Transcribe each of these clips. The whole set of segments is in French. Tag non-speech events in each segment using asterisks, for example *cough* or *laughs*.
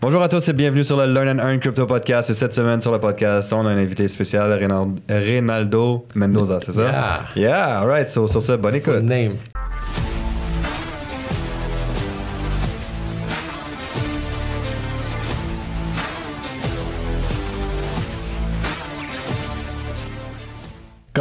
Bonjour à tous et bienvenue sur le Learn and Earn Crypto Podcast. Et cette semaine sur le podcast, on a un invité spécial, Reynald- Reynaldo Mendoza, c'est ça? Yeah. Yeah, alright. So, sur ça, bonne écoute. name.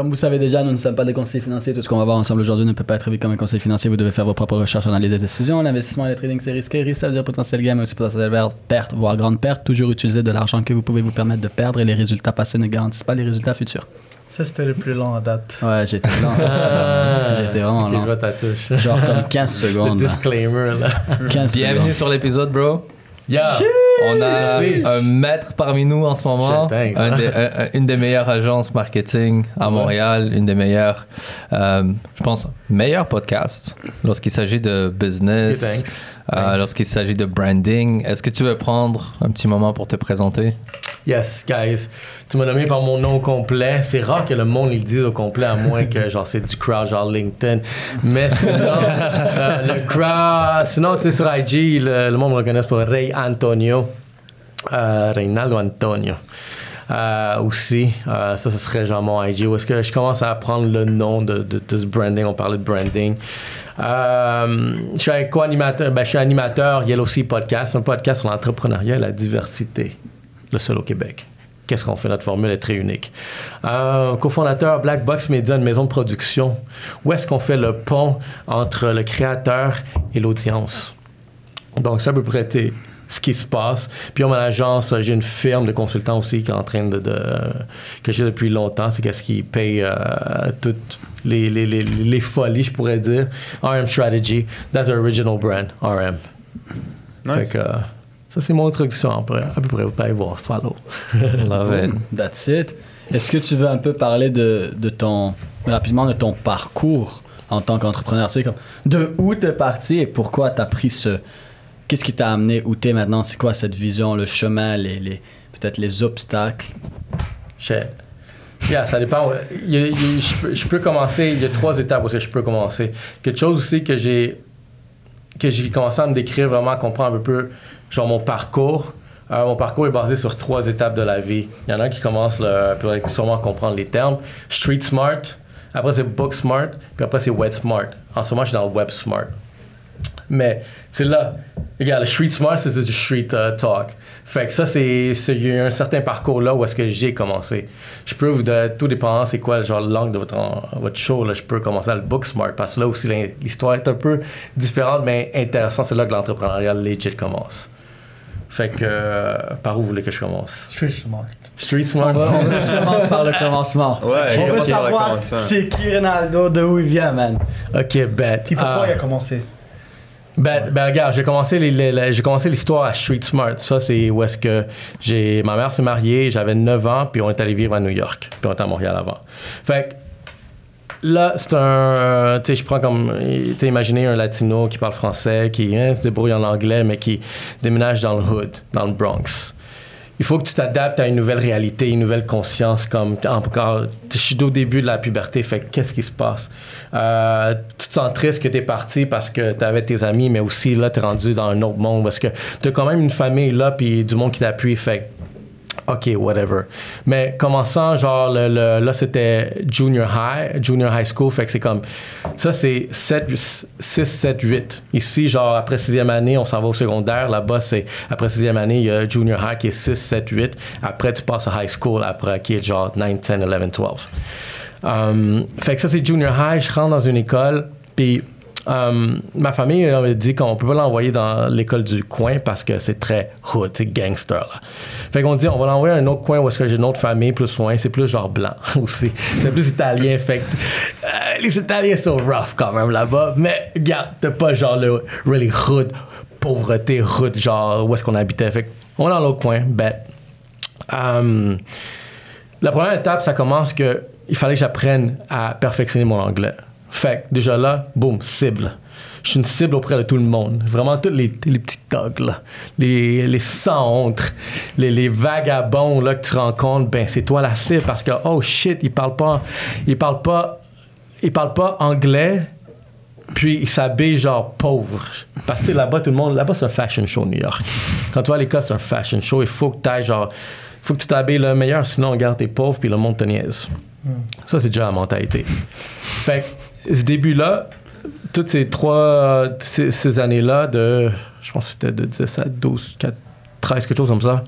Comme vous savez déjà, nous ne sommes pas des conseillers financiers. Tout ce qu'on va voir ensemble aujourd'hui ne peut pas être vu comme un conseil financier. Vous devez faire vos propres recherches, analyse des décisions. L'investissement et le trading, c'est risqué. Risque, ça veut dire potentiel gain, mais aussi potentiel perte, voire grande perte. Toujours utiliser de l'argent que vous pouvez vous permettre de perdre et les résultats passés ne garantissent pas les résultats futurs. Ça, c'était le plus long à date. Ouais, j'étais lent. ça. *laughs* J'étais vraiment Ok, je lent. vois ta touche. Genre comme 15 *laughs* Le secondes. disclaimer, là. 15 Bienvenue secondes. sur l'épisode, bro. Yeah. On a Merci. un maître parmi nous en ce moment, Shit, thanks. un des- un- un- une des meilleures agences marketing à Montréal, une des meilleures, euh, je pense, meilleurs podcasts lorsqu'il s'agit de business. Euh, lorsqu'il s'agit de branding. Est-ce que tu veux prendre un petit moment pour te présenter? Yes, guys. Tu m'as nommé par mon nom complet. C'est rare que le monde le dise au complet, à moins que genre c'est du crowd, genre LinkedIn. Mais sinon, *laughs* euh, le crowd. Sinon, tu sais, sur IG, le, le monde me reconnaît pour Ray Antonio. Euh, Reynaldo Antonio. Euh, aussi, euh, ça, ce serait genre mon IG. Où est-ce que je commence à apprendre le nom de, de, de ce branding? On parlait de branding. Euh, je suis un co-animateur, ben, je suis animateur Yellow Podcast, un podcast sur l'entrepreneuriat et la diversité le seul au Québec. Qu'est-ce qu'on fait? Notre formule est très unique. Euh, cofondateur Black Box Media, une maison de production. Où est-ce qu'on fait le pont entre le créateur et l'audience? Donc, ça peut prêter ce qui se passe. Puis, on a l'agence, j'ai une firme de consultants aussi qui est en train de. de- que j'ai depuis longtemps. C'est qu'est-ce qui paye euh, toutes les, les, les, les folies, je pourrais dire. RM Strategy, that's the original brand, RM. Fait Nice. que, euh, ça, c'est mon introduction. Après, à peu près, vous pouvez aller voir, follow. *laughs* Love it. That's it. Est-ce que tu veux un peu parler de, de ton, rapidement de ton parcours en tant qu'entrepreneur? Tu sais, comme, de où t'es parti et pourquoi t'as pris ce. Qu'est-ce qui t'a amené où t'es maintenant? C'est quoi cette vision, le chemin, peut-être les obstacles? Je- Yeah, ça dépend. Je, peux, commencer. Il y a trois étapes où je peux commencer. Quelque chose aussi que j'ai que j'ai commencé à me décrire vraiment, à comprendre un peu genre mon parcours. Euh, mon parcours est basé sur trois étapes de la vie. Il y en a un qui commence, le, allez sûrement comprendre les termes. Street smart, après c'est book smart, puis après c'est web smart. En ce moment, je suis dans web smart. Mais c'est là. Regarde, le street smart, c'est du street euh, talk. Fait que ça, c'est. c'est- Il y a un certain parcours là où est-ce que j'ai commencé. Je peux vous donner, tout dépendant c'est quoi genre l'angle de votre, votre show, là, je peux commencer à le book smart parce que là aussi l'histoire est un peu différente mais intéressante. C'est là que l'entrepreneuriat legit commence. Fait que. euh, par où vous voulez que je commence? Street smart. Street smart. on *laughs* commence par le commencement. Ouais, on veut savoir c'est qui Ronaldo, de où il vient, man. ok, bet. Puis pourquoi Ah. il a commencé? Ben, ben regarde, j'ai commencé les- les- les- j'ai commencé l'histoire à Street Smart. Ça, c'est où est-ce que j'ai ma mère s'est mariée, j'avais 9 ans, puis on est allé vivre à New York, puis on était à Montréal avant. Fait que là, c'est un, euh, tu sais, je prends comme, tu sais, imaginez un latino qui parle français, qui hein, se débrouille en anglais, mais qui déménage dans le hood, dans le Bronx. Il faut que tu t'adaptes à une nouvelle réalité, une nouvelle conscience. Comme encore, je suis au début de la puberté, fait que qu'est-ce qui se passe? Euh, Tu te sens triste que tu es parti parce que tu avais tes amis, mais aussi là, tu es rendu dans un autre monde parce que tu as quand même une famille là, puis du monde qui t'appuie. Fait OK, whatever. Mais commençant, genre, le, là, c'était junior high, junior high school, fait que c'est comme, ça, c'est 6, 7, 8. Ici, genre, après sixième année, on s'en va au secondaire. Là-bas, c'est, après sixième année, il y a junior high qui est 6, 7, 8. Après, tu passes à high school, après, qui est genre 9, 10, 11, 12. Um, fait que ça, c'est junior high. Je rentre dans une école, puis um, ma famille euh, dit qu'on peut pas l'envoyer dans l'école du coin parce que c'est très hood, c'est gangster. Fait qu'on dit, on va l'envoyer à un autre coin où est-ce que j'ai une autre famille plus loin. C'est plus genre blanc *laughs* aussi. C'est plus italien. Fait euh, les Italiens sont rough quand même là-bas. Mais regarde, t'as pas genre le really hood, pauvreté, hood, genre où est-ce qu'on habitait. Fait qu'on va dans l'autre coin, bête. Um, la première étape, ça commence que il fallait que j'apprenne à perfectionner mon anglais. Fait que déjà là, boum, cible. Je suis une cible auprès de tout le monde. Vraiment, tous les, les petits thugs, là. Les, les sans honte, les, les vagabonds là, que tu rencontres, ben c'est toi la cible parce que, oh shit, ils parlent pas, ils parlent pas, ils parlent pas anglais, Puis il s'habille genre pauvre. Parce que là-bas, tout le monde, là-bas, c'est un fashion show, New York. Quand tu vas à l'école, c'est un fashion show. Il faut que tu genre, il faut que tu t'habilles le meilleur, sinon, regarde, t'es pauvre, puis le monde te niaise. Ça, c'est déjà la mentalité. Fait que ce début-là, toutes ces trois, ces, années-là, de, je pense que c'était de 10 à 12, 4, 13, quelque chose comme ça,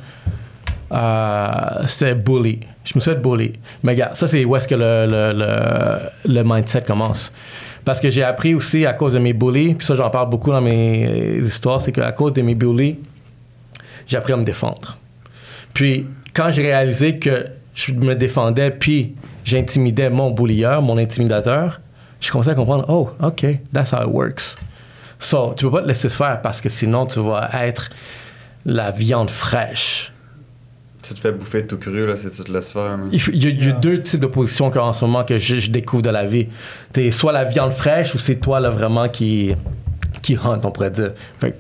euh, c'était bully. Je me suis fait bully. Mais regarde, ça, c'est où est-ce que le, le, le, mindset commence. Parce que j'ai appris aussi à cause de mes bullies, puis ça, j'en parle beaucoup dans mes euh, histoires, c'est qu'à cause de mes bullies, j'ai appris à me défendre. Puis, quand j'ai réalisé que je me défendais, puis j'intimidais mon bullier, mon intimidateur, je commençais à comprendre, oh, OK, that's how it works. So, tu peux pas te laisser faire parce que sinon, tu vas être la viande fraîche. Tu te fais bouffer tout cru, là, si tu te laisses faire. Il, faut- il y a, il y a deux types de positions qu'en ce moment que je, je découvre de la vie. T'es soit la viande fraîche ou c'est toi là vraiment qui qui hunt, on pourrait dire. Fait que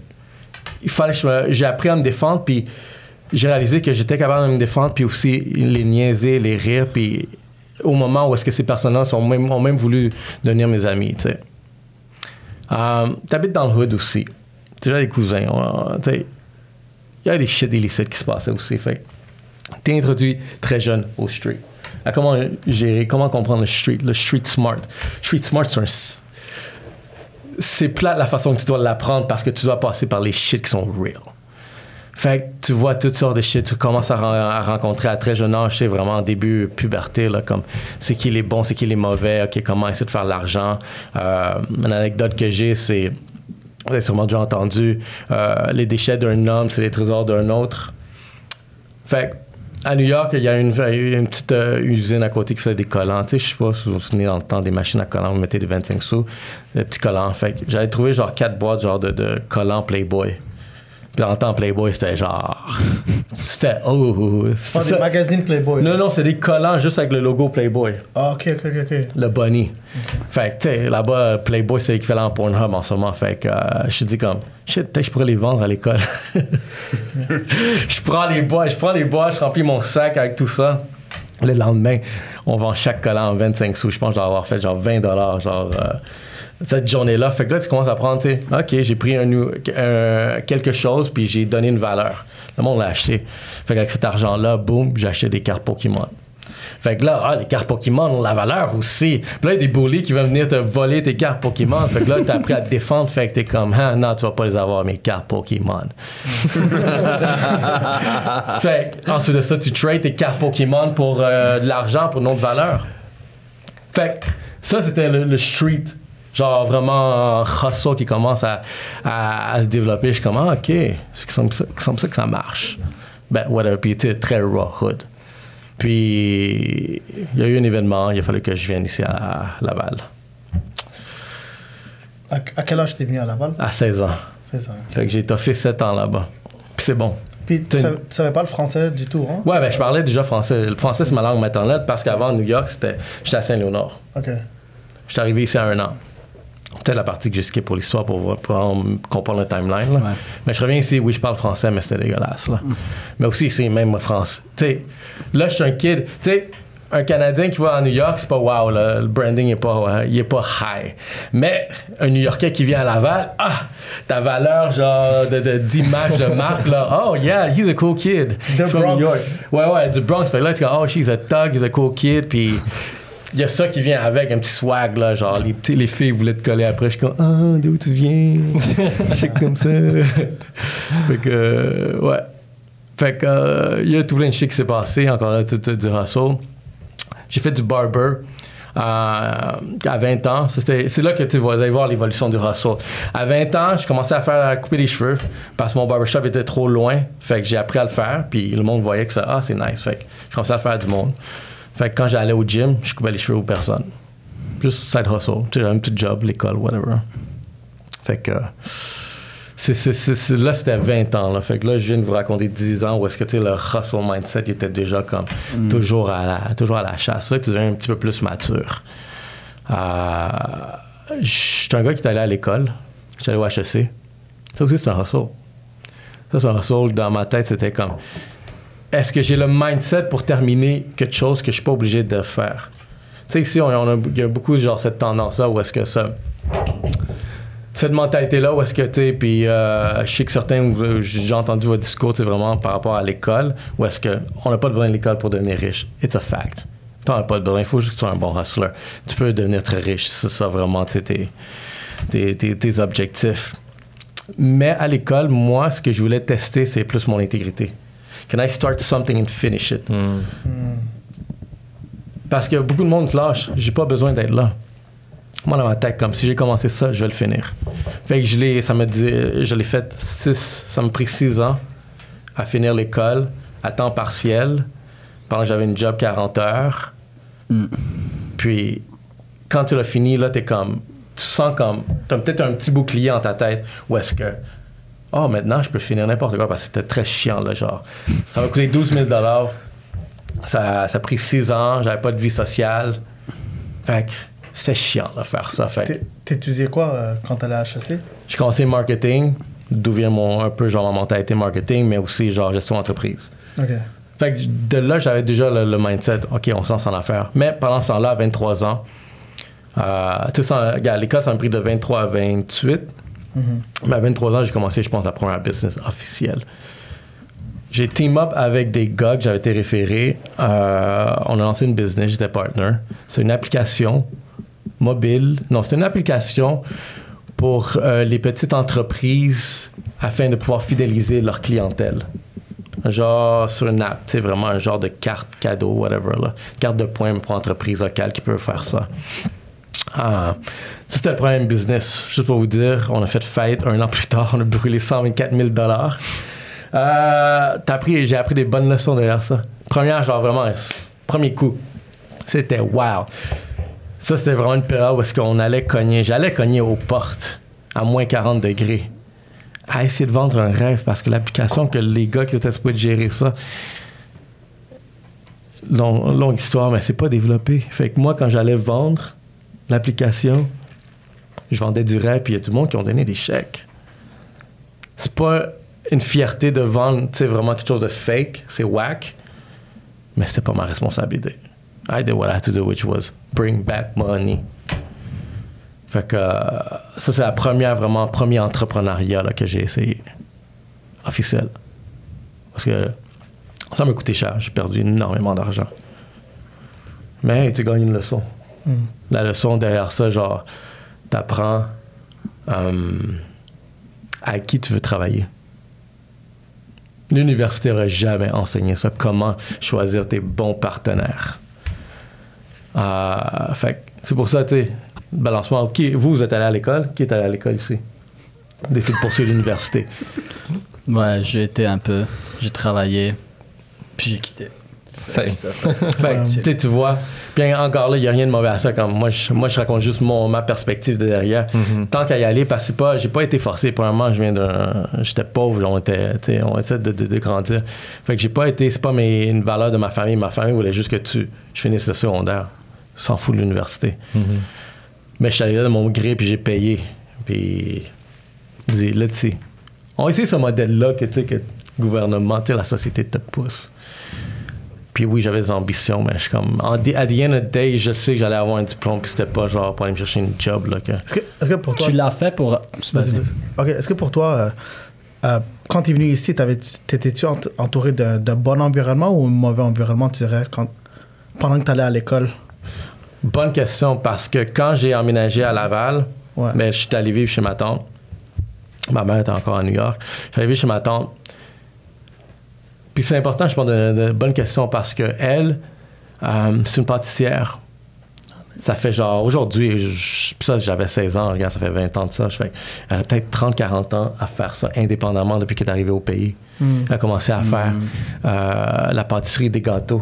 il fallait j'ai appris à me défendre puis j'ai réalisé que j'étais capable de me défendre puis aussi les niaiser, les rire puis au moment où est-ce que ces personnes-là sont même, ont même voulu devenir mes amis, tu sais. Euh, T'habites dans le hood aussi. Déjà des cousins. tu sais. Il y a des shit illicites qui se passaient aussi. Fait t'es introduit très jeune au street. À comment gérer, comment comprendre le street, le street smart. Street smart, c'est un. C'est plate la façon que tu dois l'apprendre parce que tu dois passer par les shit qui sont real. Fait que tu vois toutes sortes de shit, tu commences à, ren- à rencontrer à très jeune âge, c'est vraiment en début puberté, là, comme c'est qui les bons, c'est qui les mauvais, comment essayer de faire de l'argent. Euh, une anecdote que j'ai, c'est, vous avez sûrement déjà entendu, euh, les déchets d'un homme, c'est les trésors d'un autre. Fait à New York, il y a une, une petite euh, usine à côté qui faisait des collants. Tu sais, je sais pas si vous vous souvenez dans le temps des machines à collants, vous mettez des 25 sous, des petits collants. J'avais trouvé genre quatre boîtes genre de, de collants Playboy. Puis dans le temps, Playboy, c'était genre. *laughs* C'était. Oh, oh, Pas c'est des ça. magazines Playboy. Non, non, c'est des collants juste avec le logo Playboy, Ah, ok, ok, ok, le bunny. Fait que, tu sais, là-bas, Playboy, c'est l'équivalent à Pornhub en ce moment. Fait que, euh, je suis dit comme, shit, peut-être je pourrais les vendre à l'école. *laughs* je prends les bois, je prends les bois, je remplis mon sac avec tout ça. Le lendemain, on vend chaque collant en 25 sous. Je pense que je dois avoir fait genre 20 dollars, genre, euh, cette journée-là. Fait que là, tu commences à prendre, tu sais, OK, j'ai pris un, un- quelque chose, puis j'ai donné une valeur. Le monde l'a acheté. Fait qu'avec cet argent-là, boum, j'ai acheté des cartes Pokémon. Fait que là, ah, les cartes Pokémon ont la valeur aussi. Puis là, il y a des bullies qui veulent venir te voler tes cartes Pokémon. Fait que là, t'as appris à te défendre. Fait que t'es comme, ah, non, tu vas pas les avoir, mes cartes Pokémon. *laughs* fait que, ensuite de ça, tu trades tes cartes Pokémon pour euh, de l'argent, pour une autre valeur. Fait que ça, c'était le, le street. Genre vraiment un hustle qui commence à, à- à se développer. Je suis comme, ah, ok, c'est comme ça, c'est comme ça que ça marche. Ben, whatever. Puis, tu très raw hood. Puis, il y a eu un événement, il a fallu que je vienne ici à Laval, À, à quel âge t'es venu à Laval? À 16 ans. C'est ça. Fait que j'ai toffé 7 ans là-bas. Puis c'est bon. Puis tu savais, tu savais pas le français du tout, hein? Ouais, ben je parlais déjà français. Le français, c'est ma langue maternelle parce qu'avant, à New York, c'était, j'étais à Saint-Léonard. Ok. Je suis arrivé ici à un an. Peut-être la partie que j'ai skippé pour l'histoire pour, comprendre le timeline. Ouais. Mais je reviens ici, oui, je parle français, mais c'était dégueulasse. Là. Mais aussi, c'est même moi, français. Tu sais, là, je suis un kid. Un Canadien qui va à New York, c'est pas wow, là. le branding est pas, euh, est pas high. Mais un New Yorkais qui vient à Laval, ah, ta valeur genre de, de- d'image de marque, là, oh yeah, he's a cool kid. From Bronx. New York. Ouais, ouais, du Bronx. Fait là, tu dis, oh, she's a thug, he's a cool kid, puis il y a ça qui vient avec, un petit swag, là, genre, les, petits- les filles voulaient te coller après. Je suis comme, ah, d'où tu viens? *laughs* Je suis comme ça. fait que, euh, ouais. Fait que, euh, il y a tout plein de shit qui s'est passé, encore là, tout, tout du hustle. J'ai fait du barber. euh, à 20 ans, c'est là que tu vas allez voir l'évolution du hustle. À 20 ans, j'ai commencé à faire à couper les cheveux parce que mon barbershop était trop loin. Fait que j'ai appris à le faire, puis le monde voyait que ça, ah, c'est nice. Fait que j'ai commencé à faire du monde. Fait que quand j'allais au gym, je coupais les cheveux aux personnes. Juste side hustle. Tu sais, j'avais un petit job, l'école, whatever. Fait que. c'est- là, c'était 20 ans. Là. Fait que là, je viens de vous raconter 10 ans où est-ce que tu sais, le hustle mindset il était déjà comme toujours, à la, toujours à la chasse. Là, tu deviens un petit peu plus mature. Euh, je suis un gars qui est allé à l'école. J'étais allé au HEC. Ça aussi, c'est un hustle. Ça, c'est un hustle. Dans ma tête, c'était comme est-ce que j'ai le mindset pour terminer quelque chose que je suis pas obligé de faire? Tu sais, ici, on, a, il y a beaucoup genre cette tendance-là où est-ce que ça, cette mentalité-là, où est-ce que tu puis euh, je sais que certains, vous- j'ai entendu votre discours, c'est vraiment par rapport à l'école, où est-ce que on n'a pas besoin de l'école pour devenir riche. It's a fact. T'en as pas besoin, il faut juste que tu sois un bon hustler. Tu peux devenir très riche, c'est ça vraiment, tu tes, tes, tes- tes objectifs. Mais à l'école, moi, ce que je voulais tester, c'est plus mon intégrité. Can I start something and finish it? Parce que beaucoup de monde lâche. J'ai pas besoin d'être là. Moi, dans ma tête, comme si j'ai commencé ça, je vais le finir. Fait que je l'ai, ça me dit, je l'ai fait six, ça m'a pris six ans à finir l'école à temps partiel pendant que j'avais une job 40 heures. Puis, quand tu l'as fini, là, t'es comme, tu sens comme, t'as peut-être un petit bouclier en ta tête où est-ce que, oh, maintenant, je peux finir n'importe quoi parce que c'était très chiant, là, genre. Ça m'a coûté 12 000 ça, ça a pris six ans, j'avais pas de vie sociale. Fait que c'était chiant de faire ça. Fait T'étudiais quoi euh, quand t'allais à HEC j'ai commencé marketing, d'où vient mon, un peu genre ma mentalité marketing, mais aussi genre gestion d'entreprise. Ok. Fait que de là, j'avais déjà le, le mindset, OK, on se lance en affaires. Mais pendant ce temps-là, à 23 ans, euh, tu sais, l'école, ça m'a pris de 23 à 28. Mais à 23 ans, j'ai commencé, je pense, la première business officielle. J'ai team up avec des gars que j'avais été référé. Euh, on a lancé une business, j'étais partner. C'est une application mobile. Non, c'est une application pour euh, les petites entreprises afin de pouvoir fidéliser leur clientèle. Genre sur une app, c'est vraiment un genre de carte cadeau, whatever, là. carte de points pour entreprises locales qui peuvent faire ça. Ah, c'était le premier business. Juste pour vous dire, on a fait fête un an plus tard, on a brûlé 124 000 dollars. Euh, j'ai appris des bonnes leçons derrière ça. Première, genre vraiment, premier coup, c'était wow. Ça, c'était vraiment une période où est-ce qu'on allait cogner. J'allais cogner aux portes à moins 40 degrés à essayer de vendre un rêve parce que l'application que les gars qui étaient supposés gérer ça, long- longue histoire, mais c'est pas développé. Fait que moi, quand j'allais vendre l'application, je vendais du rêve, puis il y a tout le monde qui ont donné des chèques. C'est pas une fierté de vendre, vraiment quelque chose de fake, c'est whack, mais c'était pas ma responsabilité. I did what I had to do, which was bring back money. Fait que euh, ça, c'est la première, vraiment, premier entrepreneuriat que j'ai essayé. Officiel. Parce que ça m'a coûté cher. J'ai perdu énormément d'argent. Mais tu gagnes une leçon. La leçon derrière ça, genre, t'apprends euh, à qui tu veux travailler. L'université n'aurait jamais enseigné ça. Comment choisir tes bons partenaires. Euh, c'est pour ça, tu sais, balancement. Vous, vous êtes allé à l'école? Qui est allé à l'école ici? Décide de poursuivre l'université. Ouais, j'ai été un peu. J'ai travaillé. Puis j'ai quitté. Same. Fait que, tu sais, tu vois, puis encore là, il n'y a rien de mauvais à ça. Comme moi, je, moi, je raconte juste mon, ma perspective de derrière. Tant qu'à y aller, parce que pas, j'ai pas été forcé. Premièrement, je viens d'un. J'étais pauvre, on était, on essaie de, de, de grandir. Fait que j'ai pas été, c'est pas mes, une valeur de ma famille. Ma famille voulait juste que tu, je finisse le secondaire. S'en fout de l'université. Mais je suis allé là de mon gré, puis j'ai payé. Puis, dis, see. On va essayer ce modèle-là que, tu sais, que le gouvernement, la société te pousse. Puis oui, j'avais des ambitions, mais je suis comme. En, at the end of the day, je sais que j'allais avoir un diplôme, puis c'était pas genre pour aller me chercher une job, là. Que... Est-ce que, est-ce que pour toi. Tu l'as fait pour. Vas-y, Vas-y. vas-y. Ok, est-ce que pour toi, euh, euh, quand tu es venu ici, t'avais- t'étais-tu ent- entouré d'un d'un bon environnement ou un mauvais environnement, tu dirais, quand, pendant que tu allais à l'école? Bonne question, parce que quand j'ai emménagé à Laval, Ouais. ben, je suis allé vivre chez ma tante. Ma mère était encore à New York. Je suis allé vivre chez ma tante. Puis c'est important, je pense, de, de bonne question parce que elle, euh, c'est une pâtissière. Ça fait genre, aujourd'hui, ça, j'avais 16 ans, regarde, ça fait 20 ans de ça. Je fais, elle a peut-être 30, 40 ans à faire ça indépendamment depuis qu'elle est arrivée au pays. Elle a commencé à faire euh, la pâtisserie des gâteaux.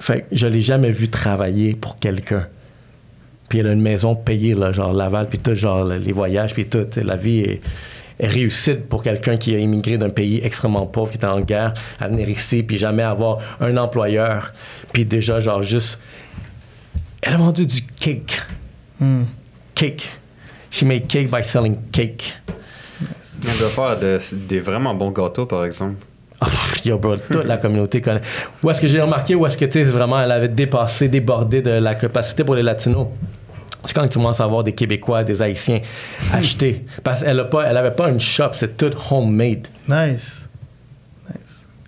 Fait je l'ai jamais vu travailler pour quelqu'un. Puis elle a une maison payée, là, genre Laval, puis tout, genre les voyages, puis tout. La vie est réussite pour quelqu'un qui a immigré d'un pays extrêmement pauvre, qui était en guerre, à venir ici, puis jamais avoir un employeur. Puis déjà, genre, juste. Elle a vendu du cake. Hmm. Cake. She made cake by selling cake. Elle doit faire de- des vraiment bons gâteaux, par exemple. Pff, yo, bro, toute la communauté connaît. Où est-ce que j'ai remarqué, où est-ce que, tu sais, vraiment, elle avait dépassé, débordé de la capacité pour les Latinos. C'est quand tu commences à voir des Québécois, des Haïtiens *laughs* acheter. Parce qu'elle n'avait pas une shop, c'est tout homemade. Nice.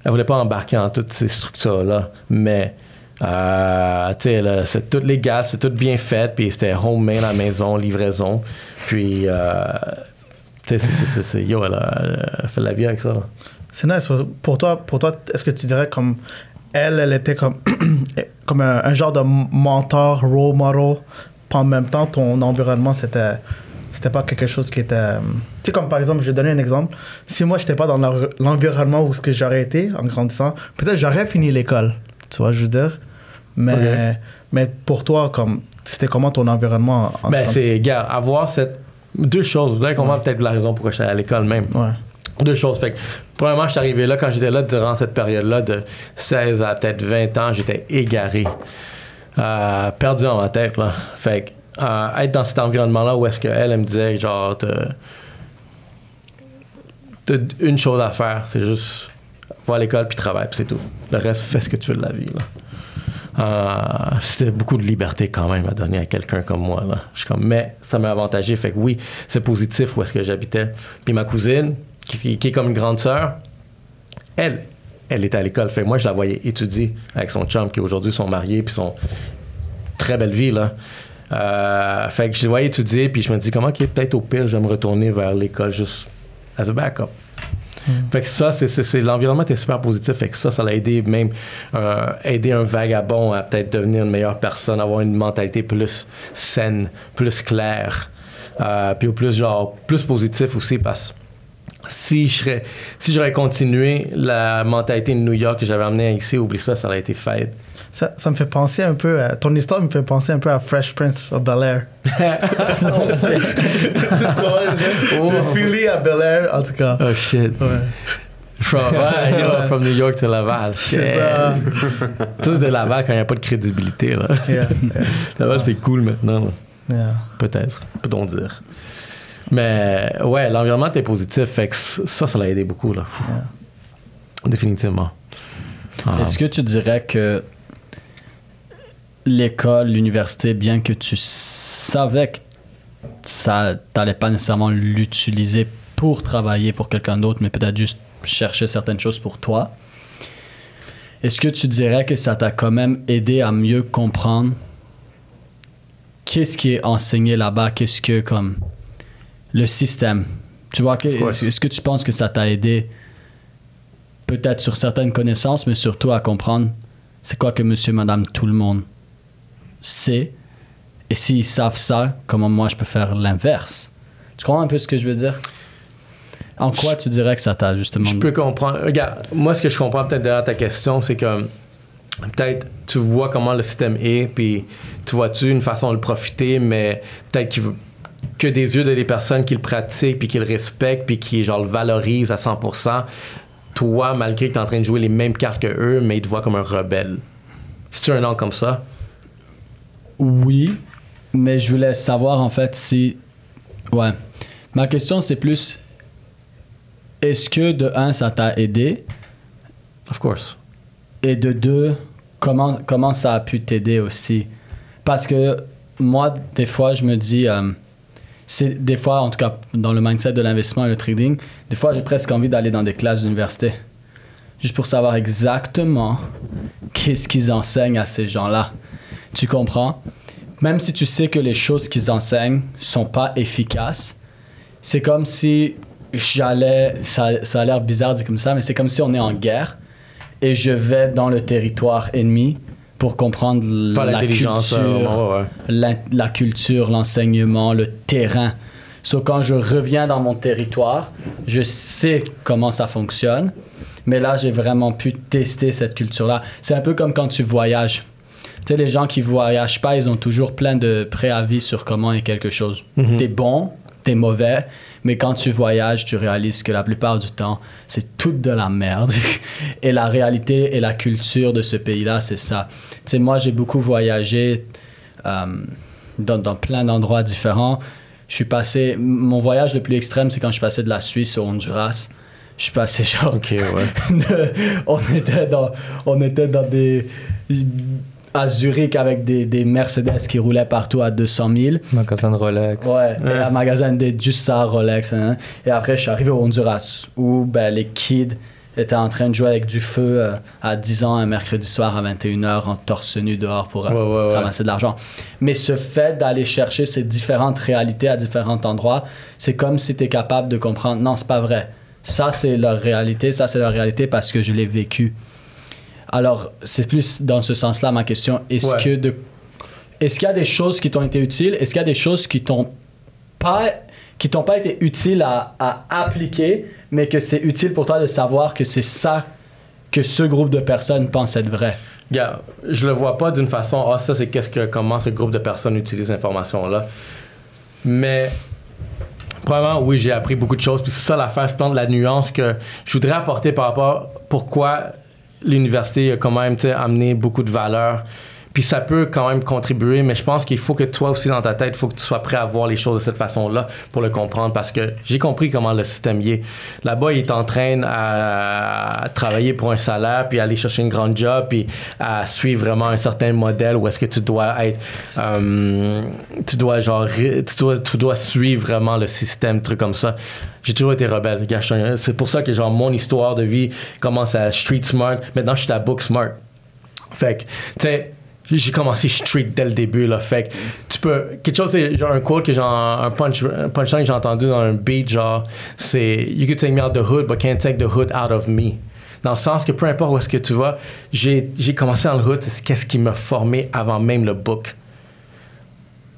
Elle voulait pas embarquer en toutes ces structures-là, mais euh, tu sais, c'est tout légal, c'est tout bien fait, puis c'était homemade à la maison, livraison. Puis, euh, tu sais, c'est- c'est- c'est- c'est- yo, elle a, elle a fait la vie avec ça. C'est nice. Pour toi, pour toi est-ce que tu dirais comme elle, elle était comme, *clears throat* comme un, un genre de mentor, role model, puis en même temps, ton environnement, c'était c'était pas quelque chose qui était... euh, Tu sais, comme par exemple, je vais donner un exemple. Si moi, j'étais pas dans l'en- l'environnement où ce que j'aurais été en grandissant, peut-être j'aurais fini l'école. Tu vois, je veux dire. Mais, mais pour toi, comme c'était comment ton environnement en Ben, c'est, gars, avoir cette. Deux choses. Vous allez comprendre peut-être la raison pourquoi allé à l'école même. Ouais. Deux choses. Fait que, premièrement, je suis arrivé là, quand j'étais là, durant cette période-là, de 16 à peut-être 20 ans, j'étais égaré. Euh, perdu dans ma tête, là. Fait que, euh, être dans cet environnement-là où est-ce qu'elle, elle me disait, genre, t'as- une chose à faire, c'est juste va à l'école puis travaille, puis c'est tout. Le reste, fais ce que tu veux de la vie, là. Euh, c'était beaucoup de liberté quand même à donner à quelqu'un comme moi. Là. Je suis comme, mais ça m'a avantagé. Fait que oui, c'est positif où est-ce que j'habitais. Puis ma cousine, qui, qui est comme une grande sœur, elle, elle était à l'école. Fait moi, je la voyais étudier avec son chum, qui aujourd'hui sont mariés, puis sont très belle vie, là. Euh, fait que je la voyais étudier, puis je me dis, comment, ok, peut-être au pire, je vais me retourner vers l'école juste as a backup. Fait que ça, c'est, l'environnement était super positif. Fait que ça, ça l'a aidé même euh, aider un vagabond à peut-être devenir une meilleure personne, avoir une mentalité plus saine, plus claire, euh, puis au plus genre plus positif aussi parce que si je serais, si j'aurais continué la mentalité de New York que j'avais amenée ici, oublie ça, ça aurait été fait. Ça, ça me fait penser un peu à, ton histoire me fait penser un peu à Fresh Prince of Bel Air. *laughs* *laughs* De Philly à Bel Air, en tout cas. Oh shit. Ouais. From, ouais, yo, *laughs* from New York to Laval. C'est ça. Plus de Laval quand il n'y a pas de crédibilité. Là. Yeah, Laval, c'est cool maintenant. yeah. Peut-être, peut-on dire. Mais ouais, l'environnement était positif, fait que ça, ça l'a aidé beaucoup. Là. Définitivement. Ah. Est-ce que tu dirais que l'école, l'université, bien que tu savais que ça t'allais pas nécessairement l'utiliser pour travailler pour quelqu'un d'autre, mais peut-être juste chercher certaines choses pour toi, est-ce que tu dirais que ça t'a quand même aidé à mieux comprendre qu'est-ce qui est enseigné là-bas, qu'est-ce que comme le système. Tu vois, est-ce que tu penses que ça t'a aidé peut-être sur certaines connaissances, mais surtout à comprendre c'est quoi que monsieur, madame, tout le monde sait? Et s'ils savent ça, comment moi je peux faire l'inverse? Tu comprends un peu ce que je veux dire? En quoi tu dirais que ça t'a justement. Je peux comprendre. Regarde, moi, ce que je comprends peut-être derrière ta question, c'est que peut-être tu vois comment le système est, puis tu vois-tu une façon de le profiter, mais peut-être qu'il veut- que des yeux de des personnes qui le pratiquent, puis qui le respectent, puis qui genre le valorisent à 100%, toi, malgré que tu es en train de jouer les mêmes cartes que eux, mais ils te voient comme un rebelle. Si tu un nom comme ça, Oui, mais je voulais savoir en fait si. Ouais. Ma question c'est plus. Est-ce que de un, ça t'a aidé? Of course. Et de deux, comment, comment ça a pu t'aider aussi? Parce que moi, des fois, je me dis. euh, c'est des fois, en tout cas, dans le mindset de l'investissement et le trading, des fois, j'ai presque envie d'aller dans des classes d'université. Juste pour savoir exactement qu'est-ce qu'ils enseignent à ces gens-là. Tu comprends? Même si tu sais que les choses qu'ils enseignent sont pas efficaces, c'est comme si j'allais. Ça, ça a l'air bizarre dit comme ça, mais c'est comme si on est en guerre et je vais dans le territoire ennemi pour comprendre la culture, euh, ouais, la, la culture, l'enseignement, le terrain. So, quand je reviens dans mon territoire, je sais comment ça fonctionne, mais là, j'ai vraiment pu tester cette culture-là. C'est un peu comme quand tu voyages. Tu sais, les gens qui voyagent pas, ils ont toujours plein de préavis sur comment est quelque chose. T'es bon, t'es mauvais, mais quand tu voyages, tu réalises que la plupart du temps, c'est toute de la merde. *laughs* et la réalité et la culture de ce pays-là, c'est ça. Tu sais, moi, j'ai beaucoup voyagé euh, dans, dans plein d'endroits différents. Je suis passé. Mon voyage le plus extrême, c'est quand je suis passé de la Suisse au Honduras. Je suis passé *laughs* genre. Ok, ouais. de- on, était dans, on était dans des. à Zurich avec des, des Mercedes qui roulaient partout à 200 000. Magasin de Rolex. Ouais, et un magasin de juste ça, Rolex. hein. Et après, je suis arrivé au Honduras où ben, les kids étaient en train de jouer avec du feu euh, à 10 ans un mercredi soir à 21h en torse nu dehors pour euh, Ouais, ouais, ouais. ramasser de l'argent. Mais ce fait d'aller chercher ces différentes réalités à différents endroits, c'est comme si tu es capable de comprendre non, c'est pas vrai. Ça, c'est leur réalité, ça, c'est leur réalité parce que je l'ai vécu. Alors, c'est plus dans ce sens-là ma question. Est-ce Ouais. que de est-ce qu'il y a des choses qui t'ont été utiles? Est-ce qu'il y a des choses qui t'ont pas qui t'ont pas été utiles à, appliquer, mais que c'est utile pour toi de savoir que c'est ça que ce groupe de personnes pense être vrai Gars, je le vois pas d'une façon, ah, ça, c'est qu'est-ce que, comment ce groupe de personnes utilise l'information-là. Mais, premièrement, oui, j'ai appris beaucoup de choses. Puis c'est ça l'affaire, je pense, de la nuance que je voudrais apporter par rapport à pourquoi l'université a quand même amené beaucoup de valeur. Puis ça peut quand même contribuer, mais je pense qu'il faut que toi aussi dans ta tête, il faut que tu sois prêt à voir les choses de cette façon-là pour le comprendre parce que j'ai compris comment le système y est. Là-bas, il t'entraîne à travailler pour un salaire, puis aller chercher une grande job, puis à suivre vraiment un certain modèle où est-ce que tu dois être, euh, tu dois genre, tu dois, tu dois suivre vraiment le système, truc comme ça. J'ai toujours été rebelle. C'est pour ça que genre mon histoire de vie commence à street smart. Maintenant, je suis à book smart. Fait que, tu sais, j'ai commencé street dès le début, là. Fait que, tu peux. Quelque chose, c'est genre un quote que j'ai, un punch, un punchline que j'ai entendu dans un beat, genre, c'est You could take me out the hood, but can't take the hood out of me. Dans le sens que peu importe où est-ce que tu vas, j'ai, j'ai commencé dans le hood, c'est qu'est-ce qui m'a formé avant même le book.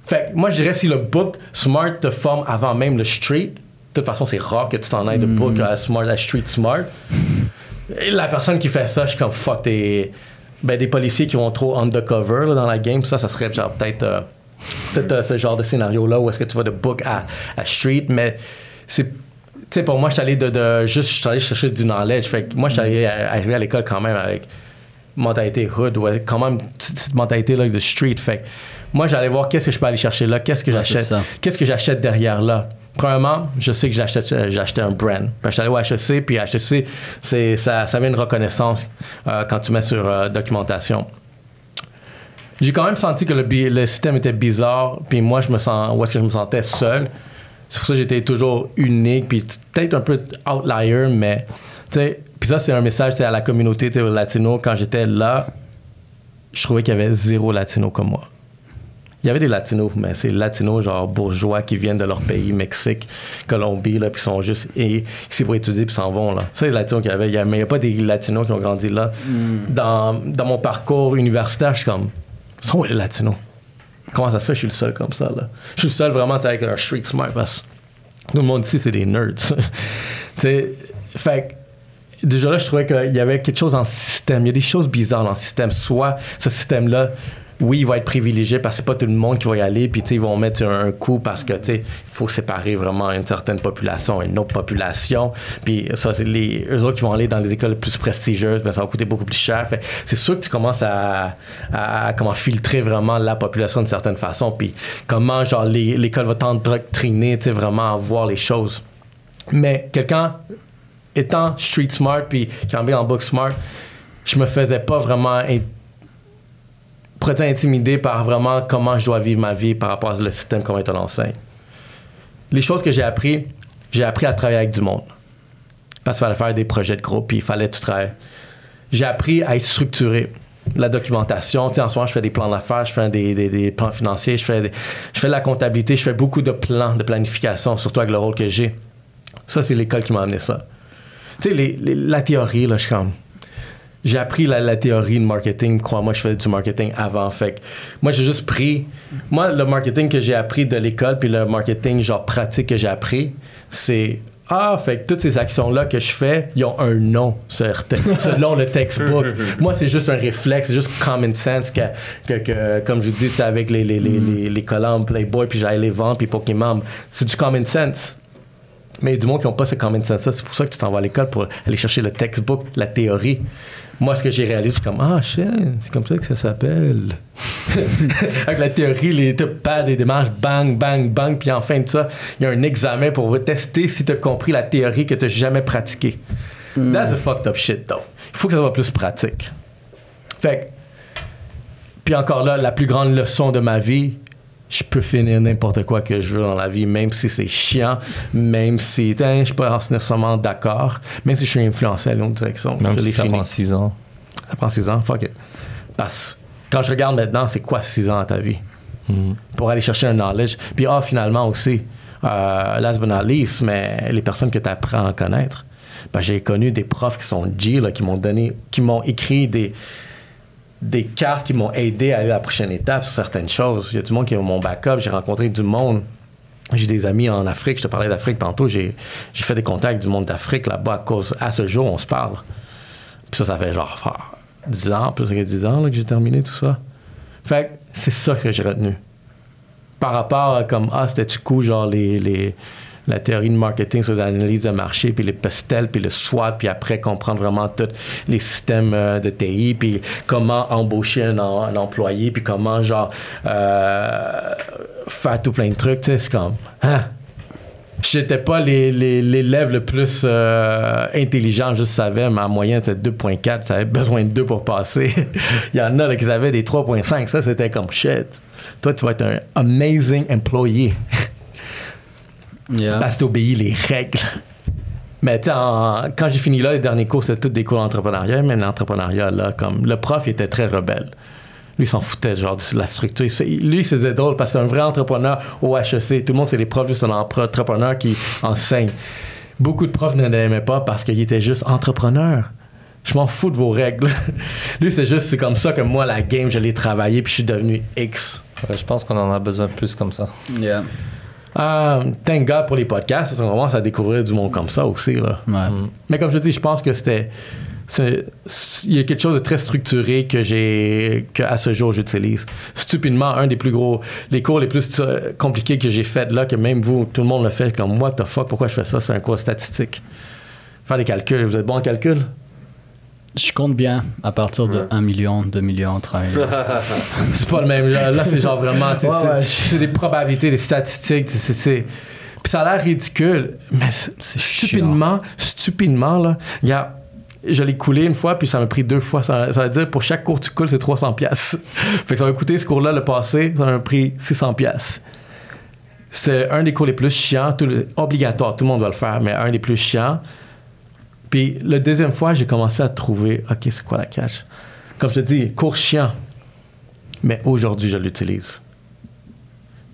Fait que moi, je dirais si le book smart te forme avant même le street, de toute façon, c'est rare que tu t'en ailles de book à smart à street smart. Et la personne qui fait ça, je suis comme fuck, t'es. Ben, des policiers qui vont trop undercover là, dans la game, ça, ça serait genre peut-être euh, cette, euh, ce genre de scénario-là où est-ce que tu vas de book à, à street, mais c'est. Tu sais, pour moi, je suis allé de, de. Juste, je suis allé chercher du knowledge. Fait que moi, je suis allé à- arrivé à l'école quand même avec mentalité hood, ouais, quand même petite, petite mentalité là, de street. Fait que moi, j'allais voir qu'est-ce que je peux aller chercher là, qu'est-ce que Ouais, j'achète, qu'est-ce que j'achète derrière là. Premièrement, je sais que j'achète, euh, j'achetais un brand. Suis allé au HEC, puis HEC, c'est, ça, ça met une reconnaissance euh, quand tu mets sur euh, documentation. J'ai quand même senti que le, système était bizarre, puis moi, je me sens, où est-ce que je me sentais seul. C'est pour ça que j'étais toujours unique, puis peut-être un peu outlier, mais, tu sais, puis ça, c'est un message à la communauté latino. Quand j'étais là, je trouvais qu'il y avait zéro latino comme moi. Il y avait des latinos, mais c'est latinos genre bourgeois qui viennent de leur pays, Mexique, Colombie, là, puis sont juste et- ici pour étudier puis s'en vont. Là. Ça, les latinos qu'il y avait, il y a- mais il n'y a pas des latinos qui ont grandi là. Dans, dans mon parcours universitaire, je suis comme, sont où les latinos? Comment ça se fait, je suis le seul comme ça, là? Je suis le seul vraiment, avec un street smart, parce que tout le monde ici, c'est des nerds. *laughs* tu sais, fait que, déjà là, je trouvais qu'il y avait quelque chose dans le système. Il y a des choses bizarres dans le système. Soit ce système-là, oui, il va être privilégié parce que c'est pas tout le monde qui va y aller, puis ils vont mettre un, coup parce que il faut séparer vraiment une certaine population et une autre population. Puis ça, c'est les eux autres qui vont aller dans les écoles plus prestigieuses, ben, ça va coûter beaucoup plus cher. C'est sûr que tu commences à, comment filtrer vraiment la population d'une certaine façon, puis comment genre l'école va t'endoctriner, tu sais, vraiment à voir les choses. Mais quelqu'un étant street smart puis qui en en book smart, je me faisais pas vraiment pourrait être intimidé par vraiment comment je dois vivre ma vie par rapport au système comment on enseigne. Les choses que j'ai appris, j'ai appris à travailler avec du monde. Parce qu'il fallait faire des projets de groupe, puis il fallait que tu travailles. J'ai appris à être structuré. La documentation, tu sais, en ce moment, je fais des plans d'affaires, je fais des, des- des plans financiers, je fais, des- je fais de la comptabilité, je fais beaucoup de plans de planification, surtout avec le rôle que j'ai. Ça, c'est l'école qui m'a amené ça. Tu sais, les- les- la théorie, là, je suis comme. J'ai appris la, la théorie de marketing. Crois-moi, je faisais du marketing avant. Fait que moi, j'ai juste pris. Moi, le marketing que j'ai appris de l'école, puis le marketing, genre pratique que j'ai appris, c'est. Ah, fait que toutes ces actions-là que je fais, ils ont un nom selon *laughs* le textbook. Moi, c'est juste un réflexe, c'est juste common sense que, que, que- comme je vous dis, avec les, les, les, les, les colonnes Playboy, puis j'allais les vendre, puis Pokémon. C'est du common sense. Mais il y a du monde qui n'ont pas ce common sense C'est pour ça que tu t'en vas à l'école pour aller chercher le textbook, la théorie. Moi, ce que j'ai réalisé, c'est comme Ah, shit, c'est comme ça que ça s'appelle. *laughs* Avec la théorie, les pads, les démarches, bang, bang, bang. Puis en fin de ça, il y a un examen pour tester si tu as compris la théorie que tu n'as jamais pratiquée. That's a fucked up shit, though. Il faut que ça soit plus pratique. Fait que, Puis encore là, la plus grande leçon de ma vie, je peux finir n'importe quoi que je veux dans la vie, même si c'est chiant, même si hein, je suis pas nécessairement d'accord, même si je suis influencé à l'autre direction. Même je si ça fini. prend 6 ans. Ça prend six ans, fuck it. Parce que quand je regarde maintenant, c'est quoi six ans à ta vie? Mhm. Pour aller chercher un knowledge. Puis, ah, finalement aussi, euh, last but not least, mais les personnes que tu apprends à connaître. Ben, j'ai connu des profs qui sont G, là, qui m'ont donné, qui m'ont écrit des, des cartes qui m'ont aidé à aller à la prochaine étape sur certaines choses. Il y a du monde qui est mon backup. J'ai rencontré du monde. J'ai des amis en Afrique. Je te parlais d'Afrique tantôt. J'ai, fait des contacts du monde d'Afrique là-bas à cause, à ce jour, on se parle. Puis ça, ça fait genre ah, 10 ans, plus que 10 ans que j'ai terminé tout ça. Fait c'est ça que j'ai retenu. Par rapport à comme, ah, c'était du coup, genre, les, les, la théorie de marketing sur les analyses de marché, puis les pastels, puis le SWOT, puis après comprendre vraiment tous les systèmes euh, de TI, puis comment embaucher un, en- employé, puis comment, genre, euh, faire tout plein de trucs, tu sais, c'est comme, hein? J'étais pas l'élève le plus euh, intelligent, je savais, ma moyenne c'était 2.4, j'avais besoin de 2 pour passer. *laughs* Il y en a là, qui avaient des 3.5, ça c'était comme shit. Toi, tu vas être un amazing employee Yeah. parce que tu obéis les règles. Mais tu sais, en- quand j'ai fini là, les derniers cours, c'était tous des cours d'entrepreneuriat, mais l'entrepreneuriat, là, comme le prof, il était très rebelle. Lui, il s'en foutait, genre, de la structure. Lui, c'était drôle parce que c'est un vrai entrepreneur au HEC. Tout le monde, c'est des profs, juste un entrepreneur qui enseigne. Beaucoup de profs ne l'aimaient pas parce qu'il était juste entrepreneur. Je m'en fous de vos règles. *laughs* lui, c'est juste, c'est comme ça que moi, la game, je l'ai travaillé, puis je suis devenu X. Ouais, je pense qu'on en a besoin plus comme ça. Yeah. Euh, thank God pour les podcasts, parce qu'on commence à découvrir du monde comme ça aussi. Là. Ouais. Mais comme je dis, je pense que c'était. Il y a quelque chose de très structuré que j'ai que à ce jour j'utilise. Stupidement, un des plus gros, les cours les plus euh, compliqués que j'ai fait là, que même vous, tout le monde le fait, comme moi, the fuck, pourquoi je fais ça? C'est un cours statistique. Faire des calculs. Vous êtes bon en calcul? Je compte bien à partir de 1 million, 2 millions, 3 millions. *laughs* C'est pas le même. Là, là, c'est genre vraiment. tu sais, Ouais, c'est- ouais. c'est des probabilités, des statistiques. c'est- Puis ça a l'air ridicule, mais stupidement, stupidement, là. il y a- Je l'ai coulé une fois, puis ça m'a pris deux fois. Ça, ça veut dire pour chaque cours que tu coules, c'est 300 pièces. *laughs* fait que ça m'a coûté ce cours-là, le passé, ça m'a pris 600 pièces. C'est un des cours les plus chiants, tout le- obligatoire, tout le monde doit le faire, mais un des plus chiants. Puis la deuxième fois, j'ai commencé à trouver, OK, c'est quoi la cache? Comme je te dis, cours chiant. Mais aujourd'hui, je l'utilise.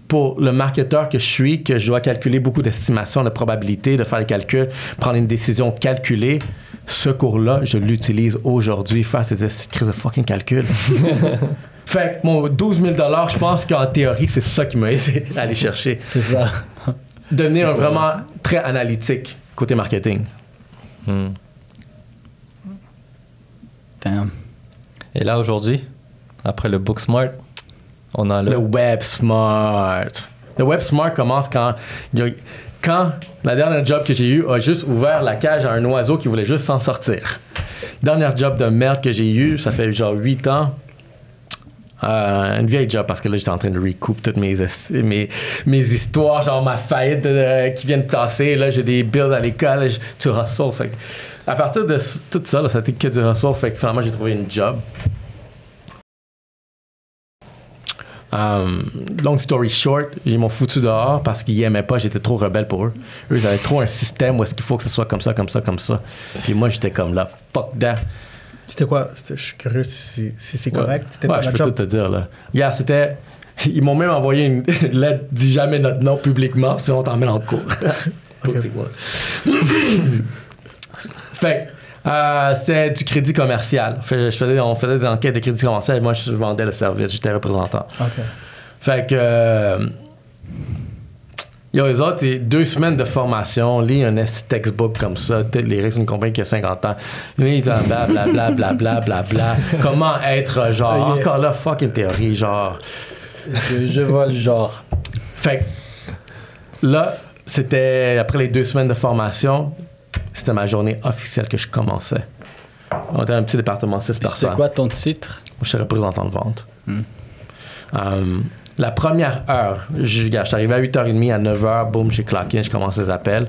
Pour le marketeur que je suis, que je dois calculer beaucoup d'estimations, de probabilités, de faire les calculs, prendre une décision calculée, ce cours-là, je l'utilise aujourd'hui, faire ces crises de fucking calcul. *laughs* fait que mon 12 000 je pense qu'en théorie, c'est ça qui m'a aidé à aller chercher. C'est ça. Devenir un vraiment très analytique côté marketing. Hmm. Damn. Et là, aujourd'hui, après le Book Smart, on a le. Le Web Smart. Le Web Smart commence quand, quand la dernière job que j'ai eue a juste ouvert la cage à un oiseau qui voulait juste s'en sortir. Dernière job de merde que j'ai eu, ça fait genre 8 ans. Euh, une vieille job parce que là j'étais en train de recoup toutes mes, es- mes, mes histoires, genre ma faillite euh, qui vient de passer. Là j'ai des bills à l'école, tu reçois. Fait à partir de tout ça, là, ça été que du reçoit. Fait que finalement j'ai trouvé une job. Um, long story short, ils m'ont foutu dehors parce qu'ils aimaient pas, j'étais trop rebelle pour eux. Eux, ils avaient trop un système où est-ce qu'il faut que ce soit comme ça, comme ça, comme ça. Puis moi, j'étais comme là, fuck that. C'était quoi? Je suis curieux si, si c'est correct. C'était Ouais, quoi je peux tout te dire, là. Yeah, c'était. Ils m'ont même envoyé une *laughs* lettre, dis jamais notre nom publiquement, sinon on t'emmène en cours. *laughs* *laughs* C'est *coughs* fait euh, c'était du crédit commercial. Fait, je faisais, on faisait des enquêtes de crédit commercial et moi, je vendais le service, j'étais représentant. Ok. Fait que. euh, Yo, les autres, c'est deux semaines de formation, lis un textbook comme ça, les risques d'une compagnie qui a 50 ans, lis blablabla, blablabla, bla, bla, bla, comment être genre, encore là, fucking théorie, genre. Je, vois le genre. Fait là, c'était après les deux semaines de formation, c'était ma journée officielle que je commençais. On était un petit département, 6 personnes. c'est quoi ton titre? Je suis représentant de vente. Hmm. Um, la première heure, je, regarde, je suis arrivé à 8h30, à 9h, boum, j'ai claqué, je commence les appels.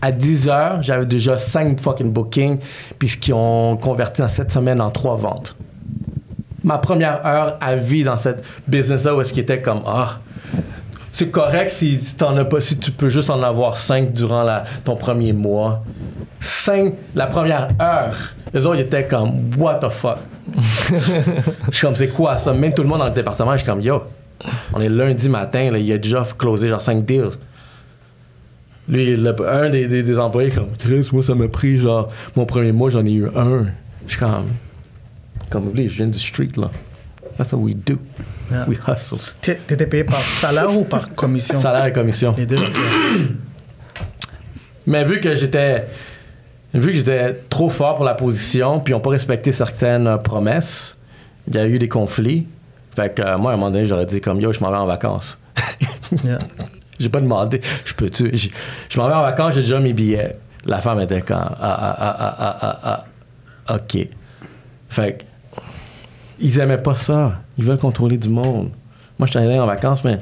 À 10h, j'avais déjà 5 fucking bookings, puis ce qui ont converti en 7 semaines en 3 ventes. ma première heure à vie dans cette business-là où est-ce qu'il était comme, ah, c'est correct si, t'en as pas, si tu peux juste en avoir 5 durant la, ton premier mois. 5 la première heure. Les autres ils étaient comme, what the fuck? *laughs* je suis comme, c'est quoi ça? Même tout le monde dans le département, je suis comme, yo, on est lundi matin, là, il a déjà closé genre 5 deals. Lui, le- un des, des, des employés, comme, Chris, moi, ça m'a pris genre, mon premier mois, j'en ai eu un. Je suis comme, comme, oublie, je viens du street, là. That's what we do. Yeah. We hustle. T'é- T'étais payé par salaire ou par commission? Salaire et commission. Les deux. Mais vu que j'étais vu que j'étais trop fort pour la position, puis ils n'ont pas respecté certaines promesses, il y a eu des conflits. Fait que euh, moi, à un moment donné, j'aurais dit comme yo, je m'en vais en vacances. *laughs* Yeah. J'ai pas demandé, je peux-tu? Je m'en vais en vacances, j'ai déjà mes billets. La femme était comme ah ah ah ah ah ah ah. Ok. Fait que ils aimaient pas ça. Ils veulent contrôler du monde. Moi, je suis allé en vacances, mais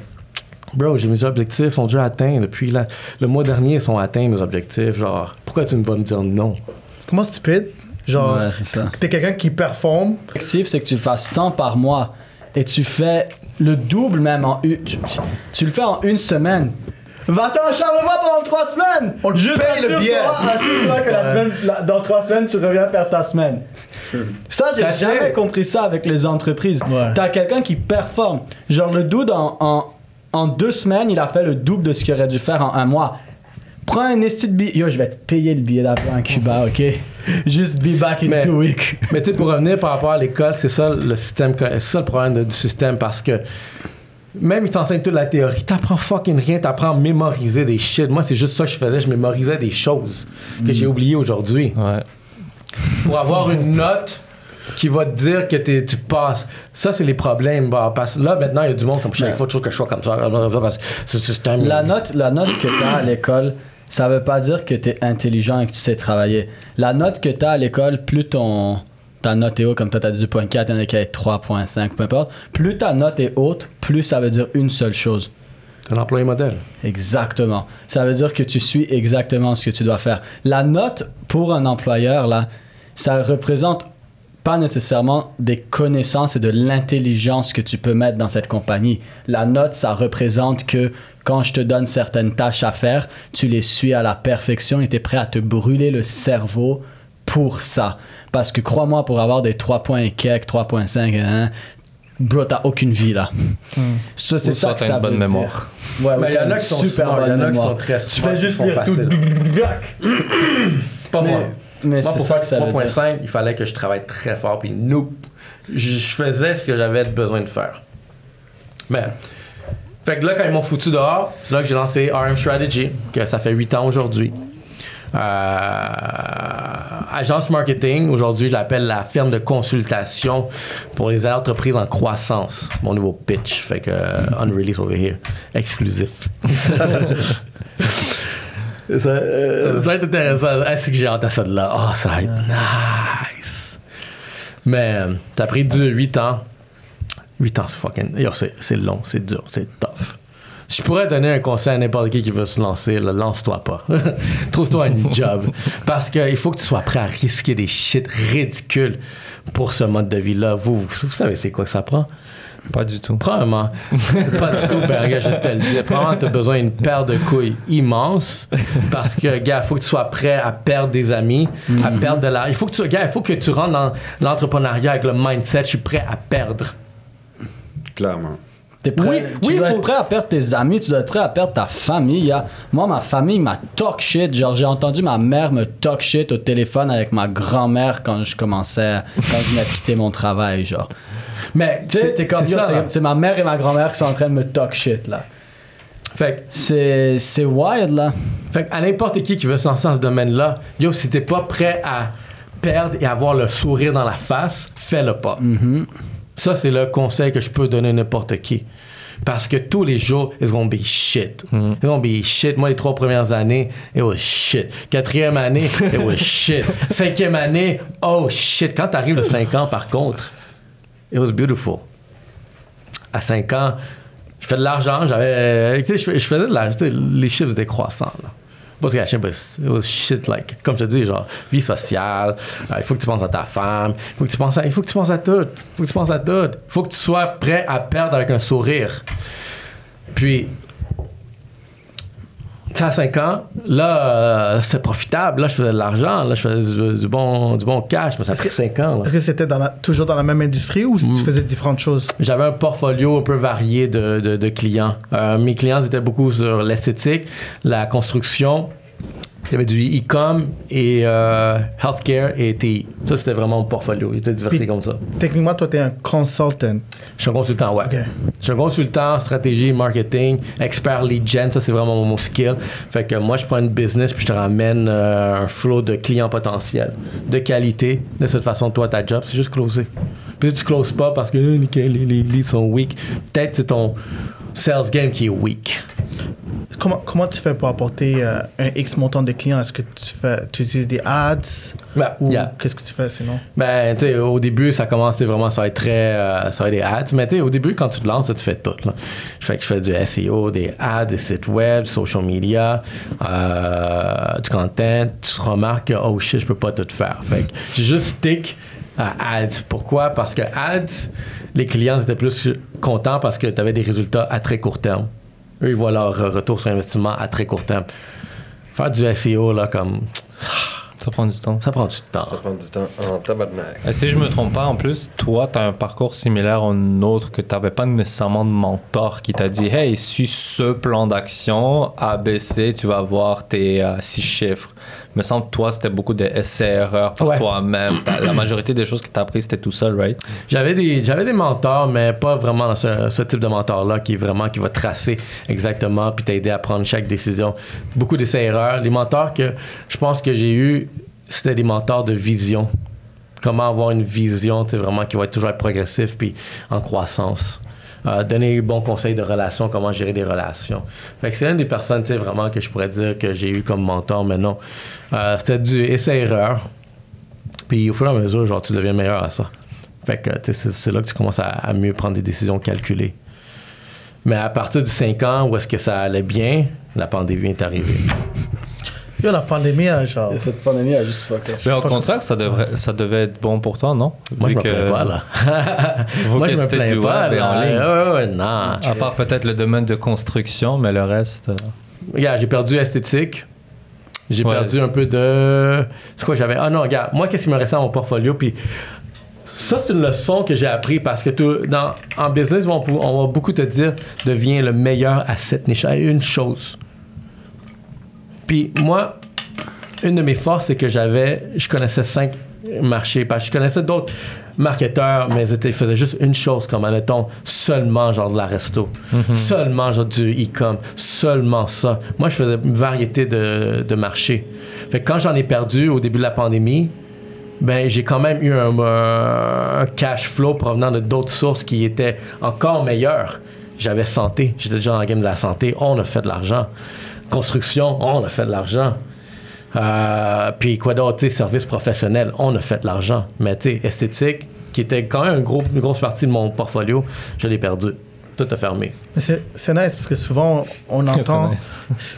Bro, j'ai mes objectifs sont déjà atteints depuis la- le mois dernier, ils sont atteints mes objectifs. Genre, pourquoi tu ne vas me dire non? C'est tellement stupide. Genre, Ouais, c'est ça. t'es quelqu'un qui performe. L'objectif, c'est que tu fasses tant par mois et tu fais le double même en une. Tu, tu le fais en une semaine. Va-t'en Charlevoix pendant trois semaines! On te Juste paye le billet. Assure-toi que la Ouais. semaine, la- dans trois semaines, tu reviens faire ta semaine. Ça, j'ai jamais compris ça avec les entreprises. Ouais. T'as quelqu'un qui performe. Genre, le dude, en, en, en deux semaines, il a fait le double de ce qu'il aurait dû faire en un mois. Prends un esti de billet. Yo, je vais te payer le billet d'avion à Cuba, ok? *laughs* Juste be back in Mais- two weeks. *laughs* Mais tu sais, pour revenir par rapport à l'école, c'est ça le système, c'est ça le problème de- du système parce que même ils t'enseignent toute la théorie, t'apprends fucking rien, t'apprends à mémoriser des shit. Moi, c'est juste ça que je faisais, je mémorisais des choses que j'ai oubliées aujourd'hui. Ouais. Pour avoir une *laughs* note qui va te dire que tu passes. Ça, c'est les problèmes. bah, parce là, maintenant, il y a du monde comme ça. Il faut toujours que je sois comme ça. parce un- La note, la note que tu as à l'école, ça veut pas dire que tu es intelligent et que tu sais travailler. La note que tu as à l'école, plus ton ta note est haute, comme toi tu as dit 2.4, il y en a qui avaient 3.5, peu importe, plus ta note est haute, plus ça veut dire une seule chose. Un employé modèle. Exactement. Ça veut dire que tu suis exactement ce que tu dois faire. La note pour un employeur, là, ça représente pas nécessairement des connaissances et de l'intelligence que tu peux mettre dans cette compagnie. La note, ça représente que quand je te donne certaines tâches à faire, tu les suis à la perfection et tu es prêt à te brûler le cerveau pour ça. Parce que crois-moi, pour avoir des 3 points et quelques, 3.5, hein, bro, t'as aucune vie là. Ça, c'est ça que ça une bonne veut mémoire. dire. Ouais, Mais il y en a qui sont super smart, il y bonne en a qui mémoire. sont très Tu fais juste sont lire tout. *clears throat* Pas Mais- moi. Mais Moi, c'est pour ça faire que ça veut dire. 3.5, il fallait que je travaille très fort. Puis, nope. Je, je faisais ce que j'avais besoin de faire. Mais, fait que là, quand ils m'ont foutu dehors, c'est là que j'ai lancé RM Strategy, que ça fait 8 ans aujourd'hui. Euh, agence marketing, aujourd'hui, je l'appelle la firme de consultation pour les entreprises en croissance. Mon nouveau pitch. Fait que, euh, unreleased over here. Exclusif. *laughs* Ça, euh, ça va être intéressant. Est-ce que j'ai hâte à ça de là? Oh, ça va être nice. Mais euh, t'as pris du 8 ans. 8 ans, c'est fucking. Long, c'est dur, c'est tough. Si je pourrais donner un conseil à n'importe qui qui veut se lancer, lance-toi pas. *laughs* Trouve-toi un job. Parce qu'il faut que tu sois prêt à risquer des shit ridicules pour ce mode de vie-là. Vous, vous, vous savez c'est quoi que ça prend? Pas du tout. Probablement. pas du tout, ben, regarde, je vais te le dis. Probablement, tu as besoin d'une paire de couilles immense parce que, gars, il faut que tu sois prêt à perdre des amis, à perdre de l'argent. Il faut que tu, gars, il faut que tu rentres dans l'entrepreneuriat avec le mindset, je suis prêt à perdre. Clairement. T'es prêt, Oui, tu oui, dois faut- être prêt à perdre tes amis, tu dois être prêt à perdre ta famille. Il y a- Moi, ma famille m'a talk shit. Genre, j'ai entendu ma mère me talk shit au téléphone avec ma grand-mère quand je commençais, quand je venais de quitter mon travail, genre. Mais, Tu sais, t'es comme, c'est ma mère et ma grand-mère qui sont en train de me talk shit, là. Fait, que- C'est, c'est wild, là. fait à n'importe qui qui veut se lancer dans ce domaine-là, yo, si t'es pas prêt à perdre et avoir le sourire dans la face, fais-le pas. Ça, c'est le conseil que je peux donner à n'importe qui. Parce que tous les jours, it's gonna be shit. It's gonna be shit. Moi, les trois premières années, it was shit. Quatrième année, it was shit. *laughs* Cinquième année, oh shit. Quand t'arrives de 5 ans, par contre, it was beautiful. À 5 ans, je fais de l'argent, j'avais. Tu sais, je fais- je faisais de l'argent. Les chiffres étaient croissants, là. Se cacher, but it was shit like, comme je te dis, genre, vie sociale, euh, il faut que tu penses à ta femme, il faut que tu penses à, il faut que tu penses à tout, il faut que tu penses à tout. Il faut que tu sois prêt à perdre avec un sourire. Puis, à 5 ans, là, euh, c'est profitable. Là, je faisais de l'argent. Là, je faisais du, du bon, du bon cash. Mais ça fait que- 5 ans. Est-ce que c'était dans la- toujours dans la même industrie ou tu faisais différentes choses? J'avais un portfolio un peu varié de, de- de clients. Euh, mes clients étaient beaucoup sur l'esthétique, la construction. Il y avait du e-com et euh, healthcare et TI. Ça, c'était vraiment mon portfolio. Il était diversifié comme ça. Techniquement, toi, tu es un consultant. Je suis un consultant, ouais. Je suis un consultant, stratégie, marketing, expert lead gen, ça c'est vraiment mon skill. Fait que moi je prends une business puis je te ramène euh, un flow de clients potentiels, de qualité. De cette façon, toi, ta job, c'est juste closer. Puis si tu closes pas parce que euh, les leads sont weak, peut-être c'est ton sales game qui est weak. Comment, comment tu fais pour apporter euh, un X montant de clients? Est-ce que tu, fais, tu utilises des ads? Ben, Ou yeah. qu'est-ce que tu fais sinon? Ben, tu au début, ça commence vraiment, ça va être très. euh, ça va être des ads. Mais tu au début, quand tu te lances, tu fais tout. Là. Je fais que je fais du SEO, des ads, des sites web, social media, euh, du content. Tu te remarques que, oh shit, je peux pas tout faire. Fait que j'ai juste stick à ads. Pourquoi? Parce que ads, les clients étaient plus contents parce que tu avais des résultats à très court terme. Eux, ils voient leur retour sur investissement à très court terme. Faire du SEO, là, comme. Ça prend du temps. Ça prend du temps. Ça prend du temps en tabarnak. Et si je me trompe pas, en plus, toi, tu as un parcours similaire au nôtre que tu n'avais pas nécessairement de mentor qui t'a dit Hey, suis ce plan d'action, ABC, tu vas avoir tes euh, six chiffres. Me semble, toi, c'était beaucoup de essais-erreurs par Ouais. toi-même. *clears throat* La majorité des choses que tu as apprises, c'était tout seul, right? J'avais des, j'avais des mentors, mais pas vraiment ce, ce type de mentor-là qui est vraiment qui va tracer exactement puis t'aider à prendre chaque décision. Beaucoup d'essais-erreurs. Les mentors que je pense que j'ai eu, c'était des mentors de vision. Comment avoir une vision, tu vraiment qui va être toujours progressif puis en croissance. Donner les bons conseils de relations, comment gérer des relations. Fait que c'est une des personnes, tu sais, vraiment que je pourrais dire que j'ai eu comme mentor, mais non. Euh, c'était du essai-erreur. Puis au fur et à mesure, genre, tu deviens meilleur à ça. Fait que c'est là que tu commences à, à mieux prendre des décisions calculées. Mais à partir du 5 ans où est-ce que ça allait bien, la pandémie est arrivée. Yo, la pandémie, euh, genre. Et cette pandémie a juste fuck. Mais au contraire, ça, devrait, ça devait être bon pour toi, non? Moi, Vu je me plains pas, là. *laughs* Vous Moi, je me plains du pas, et en là. ligne. Ouais, ouais, ouais, non. À part peut-être le domaine de construction, mais le reste. euh, Regarde, j'ai perdu esthétique. J'ai Ouais, perdu un peu de. C'est quoi j'avais? Ah non, regarde, moi, qu'est-ce qui me restait dans mon portfolio? Puis ça, c'est une leçon que j'ai appris parce que tout- dans, en business, on, va beaucoup te dire deviens le meilleur à cette niche, à une chose. Puis moi, une de mes forces, c'est que j'avais, je connaissais cinq marchés, parce que je connaissais d'autres marketeurs, mais ils faisaient juste une chose, comme admettons, seulement genre de la resto, seulement genre du e-com, seulement ça. Moi, je faisais une variété de, de marchés. Fait que quand j'en ai perdu au début de la pandémie, ben j'ai quand même eu un, euh, un cash flow provenant de d'autres sources qui étaient encore meilleures. J'avais santé, j'étais déjà dans le game de la santé, on a fait de l'argent. Construction, on a fait de l'argent. Euh, puis quoi d'autre, service professionnel, on a fait de l'argent. Mais tu sais, esthétique, qui était quand même un gros, une grosse partie de mon portfolio, je l'ai perdu. Tout a fermé. Mais c'est c'est nice parce que souvent on entend. nice.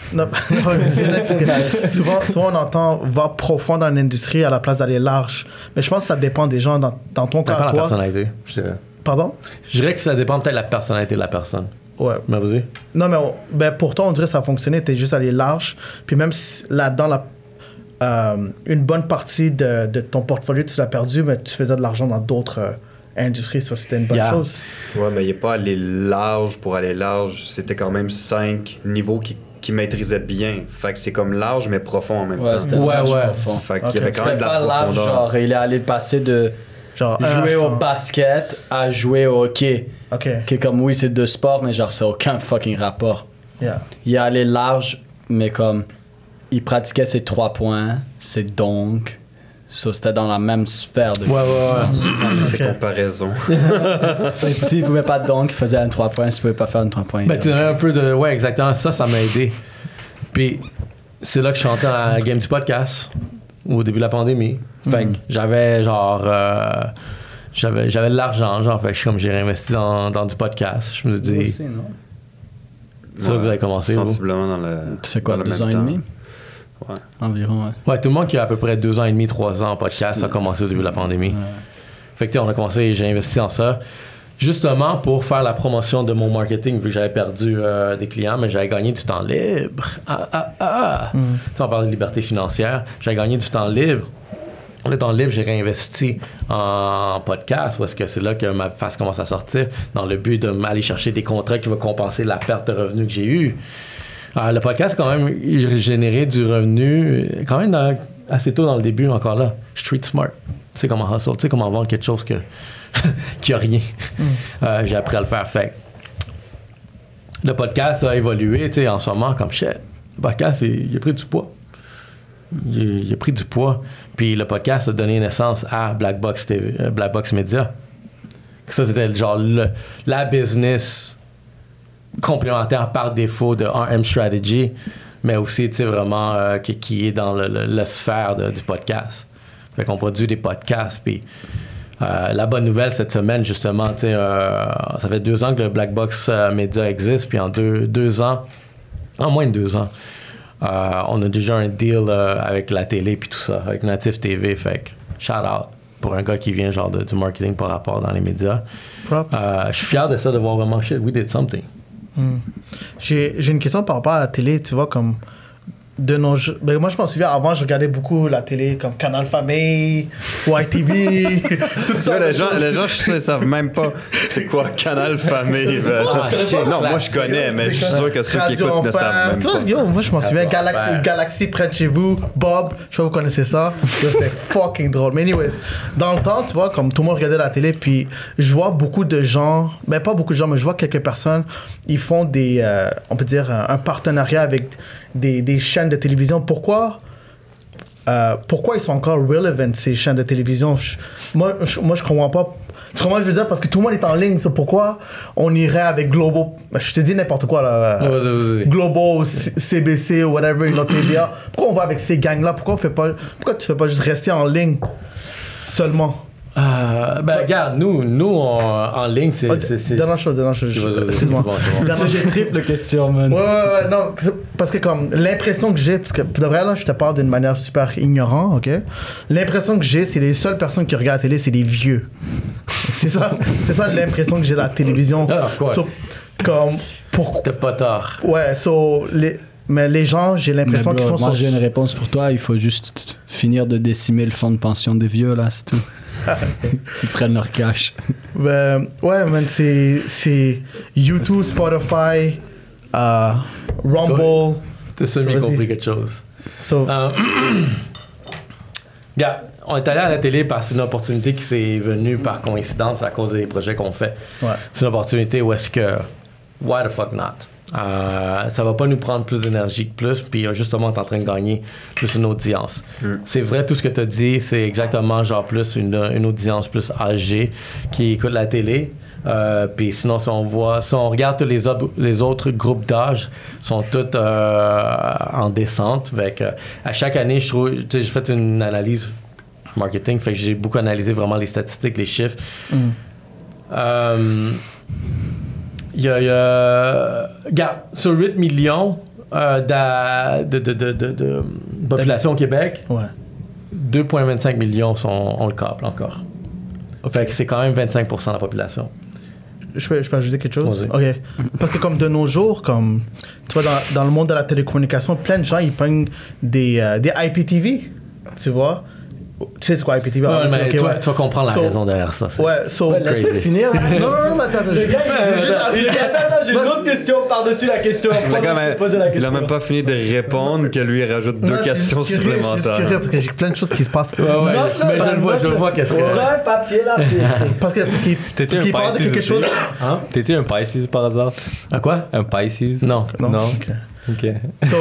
*laughs* Non, *laughs* ouais, mais c'est nice parce que souvent, souvent on entend va profond dans l'industrie à la place d'aller large. Mais je pense que ça dépend des gens. Dans, dans ton Ça dépend cas, de la personnalité. Je. Pardon? Je dirais que ça dépend peut-être de la personnalité de la personne. Ouais. Mais vas-y. Non, mais on- ben, pour toi, on dirait que ça a fonctionné. T'es juste allé large. Puis même si là-dedans, la- euh, une bonne partie de, de ton portfolio, tu l'as perdu, mais tu faisais de l'argent dans d'autres euh, industries. Ça, c'était une bonne Yeah. chose. Ouais, mais il n'est pas allé large pour aller large. C'était quand même cinq niveaux qui, qui maîtrisaient bien. Fait que c'est comme large mais profond en même Ouais, temps. c'était Ouais, large ouais. profond. Fait qu'il y avait quand C'était même de la pas large, genre, il est allé passer de Genre, jouer au basket à jouer au hockey. Ok. Qui est comme, oui, c'est deux sports, mais genre, c'est aucun fucking rapport. Yeah. Il est allé large, mais comme, il pratiquait ses trois points, ses donks. Ça, c'était dans la même sphère de. Ouais, ouais, ouais. Sans ces Ok. comparaisons. *laughs* S'il pouvait pas de donk, il faisait un trois points. S'il pouvait pas faire un trois points. Ben, il- tu un peu de. Ouais, exactement. Ça, ça m'a aidé. Puis, c'est là que je suis entré dans la game du podcast, au début de la pandémie. Fait que j'avais genre. euh, j'avais, j'avais de l'argent, genre, fait que je suis comme j'ai réinvesti dans, dans du podcast. Je me suis dit, Aussi, non? c'est là que vous avez commencé, vous? Sensiblement dans le. Tu fais quoi, dans le deux ans et demi? Environ, ouais. Ouais, tout le monde qui a à peu près deux ans et demi, trois ans en podcast a commencé au début de la pandémie. Fait que, tu sais, on a commencé, j'ai investi en ça. Justement pour faire la promotion de mon marketing, vu que j'avais perdu euh, des clients, mais j'avais gagné du temps libre. Ah, ah, ah. Tu sais, on parle de liberté financière. J'avais gagné du temps libre. Le temps libre, j'ai réinvesti en podcast, parce que c'est là que ma face commence à sortir, dans le but d'aller chercher des contrats qui vont compenser la perte de revenus que j'ai eue. Alors, le podcast, quand même, il générait du revenu, quand même dans- assez tôt dans le début, encore là. Street smart. Tu sais comment hustle, tu sais comment vendre quelque chose que, *laughs* qui a rien. Euh, j'ai appris à le faire. Fait le podcast a évolué, tu sais, en ce moment, comme shit. Le podcast, il, il a pris du poids. Il, a pris du poids. Puis le podcast a donné naissance à Black Box, TV, euh, Black Box Media. Ça, c'était genre le- la business complémentaire par défaut de RM Strategy, mais aussi, tu sais, vraiment euh, qui, qui est dans le, le- la sphère du podcast. Fait qu'on produit des podcasts, puis euh, la bonne nouvelle cette semaine, justement, euh, ça fait deux ans que le Black Box Media existe, puis en deux, deux ans, en moins de deux ans, euh, on a déjà un deal euh, avec la télé puis tout ça, avec Native TV. Fait que shout out pour un gars qui vient genre de- du marketing par rapport dans les médias. Props. Euh, je suis fier de ça, de voir vraiment shit, we did something. J'ai j'ai une question par rapport à la télé, tu vois, comme de nos jours. Ben, moi, je m'en souviens, avant, je regardais beaucoup la télé comme Canal Famille, YTV, *laughs* tout ça. Les, gens, les gens, je suis sûr, ils savent même pas c'est quoi Canal Famille. ben. Ah, non, moi je connais, mais je suis sûr que ceux qui écoutent ne savent même Tu vois, pas. yo, moi, je m'en souviens, Galaxy. Galaxy près de chez vous, Bob, je sais pas vous connaissez ça. C'était *laughs* fucking drôle. Mais anyways, dans le temps, tu vois, comme tout le monde regardait la télé, puis je vois beaucoup de gens, ben pas beaucoup de gens, mais je vois quelques personnes, ils font des, euh, on peut dire, un partenariat avec des, des chaînes de télévision. Pourquoi euh, pourquoi ils sont encore relevant ces chaînes de télévision? Je- moi, je, moi je comprends pas. Tu comprends je veux dire? Parce que tout le monde est en ligne c'est pourquoi on irait avec Globo? Ben, je te dis n'importe quoi là. Globo C- CBC ou whatever TVA pourquoi on va avec ces gangs là pourquoi on fait pas pourquoi tu fais pas juste rester en ligne seulement? Euh, ben, regarde, nous, nous on- en ligne, c'est. C'est- c'est- dernière chose dernière chose excuse-moi c'est bon, c'est bon. Dernière j'ai triple question, man. Ouais, ouais, ouais, non, parce que comme l'impression que j'ai, parce que pour de vrai, là, je te parle d'une manière super ignorante, ok? L'impression que j'ai, c'est les seules personnes qui regardent la télé, c'est les vieux. *laughs* c'est ça, c'est ça l'impression que j'ai de la télévision. Ah, of course. So, comme, pourquoi? T'as pas tort. Ouais, so, les, mais les gens, j'ai l'impression qu'ils sont moi, sur. j'ai une réponse pour toi. Il faut juste finir de décimer le fonds de pension des vieux, là, c'est tout. Ils prennent leur cash. Ben, ouais, man, c'est, c'est YouTube, Spotify, euh, Rumble. T'as semi compris quelque chose. So, Euh, *clears throat* Regarde, on est allé à la télé parce que c'est une opportunité qui s'est venue par coïncidence à cause des projets qu'on fait. ouais. C'est une opportunité où est-ce que, why the fuck not? Euh, ça va pas nous prendre plus d'énergie que plus, puis euh, justement, on est en train de gagner plus une audience. C'est vrai, tout ce que tu as dit, c'est exactement genre plus une, une audience plus âgée qui écoute la télé. Euh, puis sinon, si on voit, si on regarde tous les, autres- les autres groupes d'âge, sont tous euh, en descente. Que, à chaque année, je trouve, tu sais, j'ai fait une analyse marketing, fait que j'ai beaucoup analysé vraiment les statistiques, les chiffres. Euh, il y a, il y a- regarde, sur 8 millions euh, de, de, de, de- de population au Québec, Ouais. 2,25 millions sont, ont le câble encore. Fait que c'est quand même 25% de la population. Je peux, je peux ajouter quelque chose? Ok. Parce que comme de nos jours, comme tu vois, dans, dans le monde de la télécommunication, plein de gens, ils prennent des, euh, des IPTV, tu vois? Tu sais c'est quoi IPTV? Ouais, Ah, mais ok, toi, ouais. tu vas comprendre la So- raison derrière ça. Ouais, so... crazy. finir. Non, non, non, mais attends, ajouter- attends, j'ai une autre question par-dessus la question. Le gars, mais il a même pas fini de répondre que lui il rajoute deux Non, questions curieux, Je suis curieux supplémentaires. parce que j'ai plein de choses qui se passent. Ouais, ouais, Ouais. mais je le vois, je le vois qu'est-ce que. Prends un papier là. puis- Parce que parce qu'il T'es-tu parce un qu'il parle de Pisces quelque chose. Hein? T'es-tu un Pisces par hasard? À quoi? Un Pisces? Non. Non? Non. ok. Ok. *laughs* So,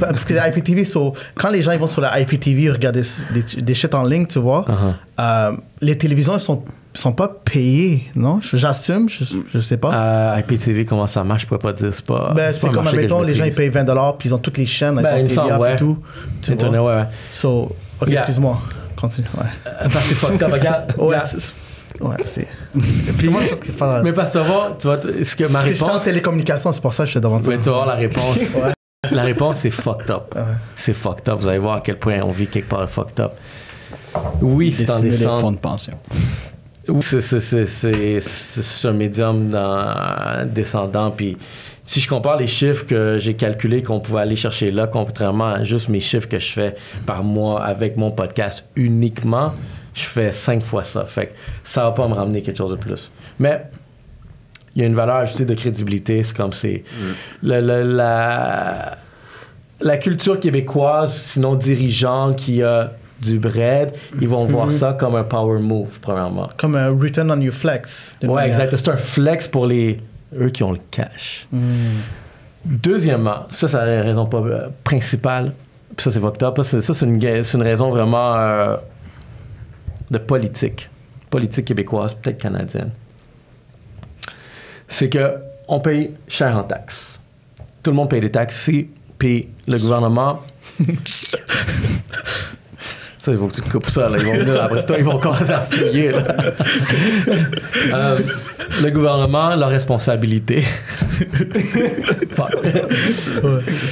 parce que IPTV, so, quand les gens ils vont sur la IPTV regarder des, des shit en ligne, tu vois, Uh-huh. euh, les télévisions, elles sont, sont pas payées, non? J'assume, je, je sais pas. Euh, IPTV, comment ça marche? Je pourrais pas dire. C'est pas. ben, c'est comme, je les gens, ils payent 20$, puis ils ont toutes les chaînes, Ben, ils il ont TVA ouais. et tout. Tu Internet, vois? ouais, ouais. So, ok, Yeah. excuse-moi. Continue, ouais. Euh, Parce que c'est fucked up, regarde. Ouais, c'est... *laughs* Puis, moi, je pense qu'il se passe. Mais parce que tu vas voir, tu vas, t- est-ce que ma Parce que j'étais en réponse. télécommunication, c'est pour ça que je te demande ça. Ouais, tu vas avoir la réponse. *laughs* La réponse, c'est fucked up. Ah ouais. C'est fucked up. Vous allez voir à quel point on vit quelque part fucked up. Oui, c'est en descente. fonds de pension. Oui, c'est- c'est- c'est c'est- c'est un médium dans- descendant. Puis si je compare les chiffres que j'ai calculés qu'on pouvait aller chercher là, contrairement à juste mes chiffres que je fais par mois avec mon podcast uniquement, je fais cinq fois ça. Fait que ça va pas me ramener quelque chose de plus. Mais il y a une valeur ajoutée de crédibilité. C'est comme c'est le- le- la, la culture québécoise, sinon dirigeant qui a du bread, ils vont voir ça comme un power move, premièrement. Comme un return on your flex. Ouais, manière. exact. C'est un flex pour les eux qui ont le cash. Hmm. Deuxièmement, ça c'est la raison pas, euh, principale. Puis ça c'est fucked up. Ça, c'est- une, une raison vraiment euh, de politique, politique québécoise, peut-être canadienne. C'est que on paye cher en taxes. Tout le monde paye des taxes ici, puis le gouvernement. *laughs* Ça, il faut que tu coupes ça. Là. Ils vont venir après toi, ils vont commencer à fouiller. là. *laughs* Euh, le gouvernement, leur responsabilité, *laughs*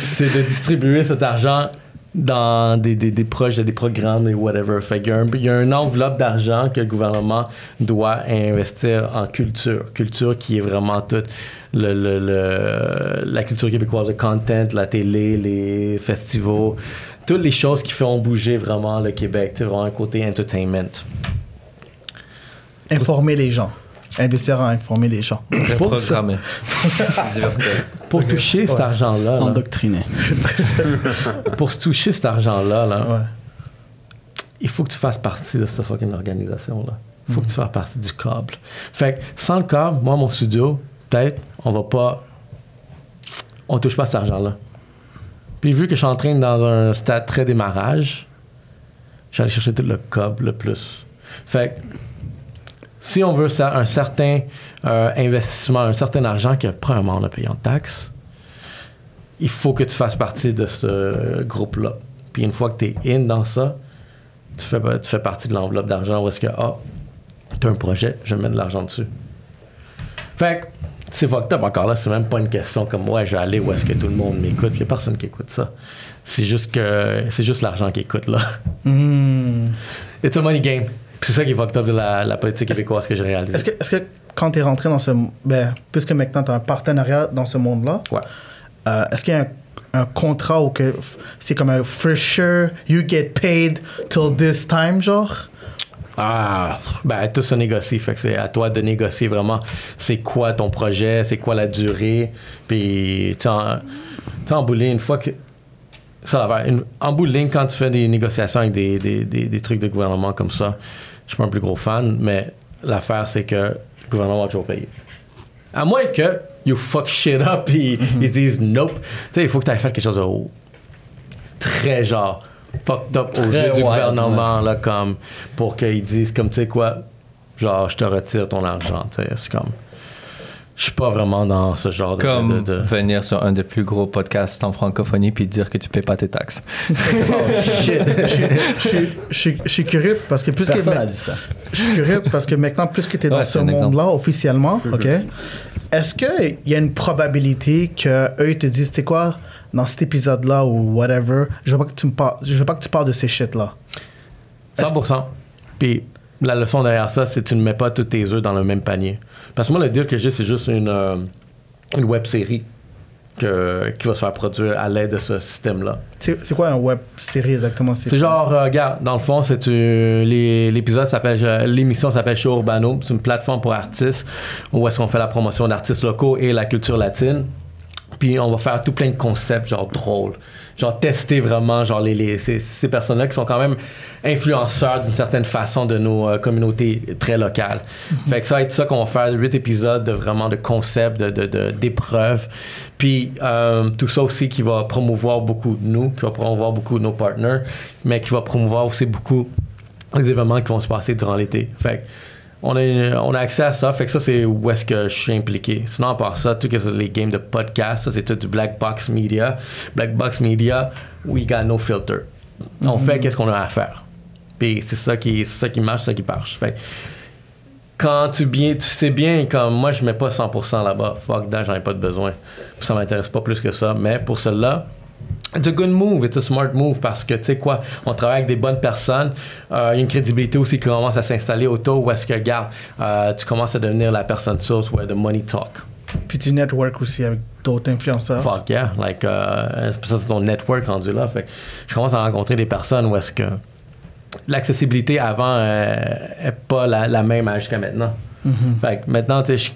c'est de distribuer cet argent dans des, des, des projets, des programmes et whatever. Fait qu'il y a un- il y a une enveloppe d'argent que le gouvernement doit investir en culture. Culture qui est vraiment toute le, le- le- la culture québécoise, le content, la télé, les festivals, toutes les choses qui font bouger vraiment le Québec. C'est vraiment un côté entertainment. Informer les gens. Investir en informer les gens. Programmé. *laughs* Divertir. Pour toucher cet argent-là, là, Endoctriné. *laughs* pour toucher cet argent-là, là, Ouais. il faut que tu fasses partie de cette fucking organisation-là. Il faut que tu fasses partie du câble. Fait que sans le câble, moi, mon studio, peut-être, on va pas. On touche pas à cet argent-là. Puis vu que je suis en train dans un stade très démarrage, j'allais chercher tout le câble le plus. Fait que si on veut ça, un certain euh, investissement, un certain argent que premièrement on a payé en taxes, il faut que tu fasses partie de ce groupe-là. Puis une fois que tu es in dans ça, tu fais, tu fais partie de l'enveloppe d'argent où est-ce que, ah, tu as un projet, je mets de l'argent dessus. Fait que c'est fucked up encore là, c'est même pas une question comme, ouais, je vais aller où est-ce que tout le monde m'écoute. Il y a personne qui écoute ça. C'est juste que, c'est juste l'argent qui écoute là. Hmm. It's a money game. C'est ça qui est fucked up de la, la politique québécoise que j'ai réalisé. Est-ce que, est-ce que quand tu es rentré dans ce. Ben, puisque maintenant tu as un partenariat dans ce monde-là, Ouais. euh, est-ce qu'il y a un, un contrat où que c'est comme un for sure, you get paid till this time, genre? Ah, ben tout se négocie. Fait que c'est à toi de négocier vraiment c'est quoi ton projet, c'est quoi la durée. Puis, tu sais, en, en bout de ligne, une fois que. Ça va. Une- en bout de ligne, quand tu fais des négociations avec des, des, des, des trucs de gouvernement comme ça, suis pas un plus gros fan, mais l'affaire, c'est que le gouvernement va toujours payer. À moins que you fuck shit up et *laughs* ils disent nope. Tu sais, il faut que tu aies fait quelque chose de très genre fucked up aux yeux du gouvernement là comme pour qu'ils disent comme tu sais quoi genre je te retire ton argent tu sais c'est comme je suis pas vraiment dans ce genre de, Comme de, de- venir sur un des plus gros podcasts en francophonie puis dire que tu payes pas tes taxes. *laughs* shit je, suis- curieux parce que plus que. N'a dit ça. Je suis curieux parce que maintenant, plus que tu es dans Ouais, ce c'est monde-là officiellement, OK, est-ce qu'il y a une probabilité qu'eux ils te disent, tu sais quoi, dans cet épisode-là ou whatever, je veux pas que tu me parles, je veux pas que tu parles de ces shit-là. 100%. Puis la leçon derrière ça, c'est que tu ne mets pas tous tes œufs dans le même panier. Parce que moi, le deal que j'ai, c'est juste une, euh, une web série que, qui va se faire produire à l'aide de ce système-là. C'est quoi un web série exactement? C'est genre, euh, regarde, dans le fond, c'est l'épisode s'appelle, l'émission s'appelle Show Urbano. C'est une plateforme pour artistes où est-ce qu'on fait la promotion d'artistes locaux et la culture latine. Puis on va faire tout plein de concepts, genre drôles. Genre tester vraiment, genre les, les- ces, ces personnes-là qui sont quand même influenceurs d'une certaine façon de nos euh, communautés très locales. Fait que ça va être ça qu'on va faire, huit épisodes de vraiment de concepts, de, d'épreuves. Puis euh, tout ça aussi qui va promouvoir beaucoup de nous, qui va promouvoir beaucoup de nos partenaires, mais qui va promouvoir aussi beaucoup les événements qui vont se passer durant l'été. Fait que on a, on a accès à ça, fait que ça, c'est où est-ce que je suis impliqué. Sinon, à part ça, tout que c'est les games de podcast, ça, c'est tout du Black Box Media. Black Box Media, we got no filter. On fait qu'est-ce qu'on a à faire. Puis c'est ça qui, c'est ça qui marche, c'est ça qui marche. Fait que quand tu, bien, tu sais bien, comme moi, je mets pas 100% là-bas. Fuck that, j'en ai pas de besoin. Ça m'intéresse pas plus que ça. Mais pour cela, It's a good move, it's a smart move parce que, tu sais quoi, on travaille avec des bonnes personnes. Euh, Il y a une crédibilité aussi qui commence à s'installer autour où est-ce que, regarde, euh, tu commences à devenir la personne source where the money talk. Puis tu network aussi avec d'autres influenceurs. Fuck yeah. Like, euh, ça, c'est ton network rendu là. Fait que je commence à rencontrer des personnes où est-ce que l'accessibilité avant euh, est pas la, la même jusqu'à maintenant. Fait que maintenant, tu sais,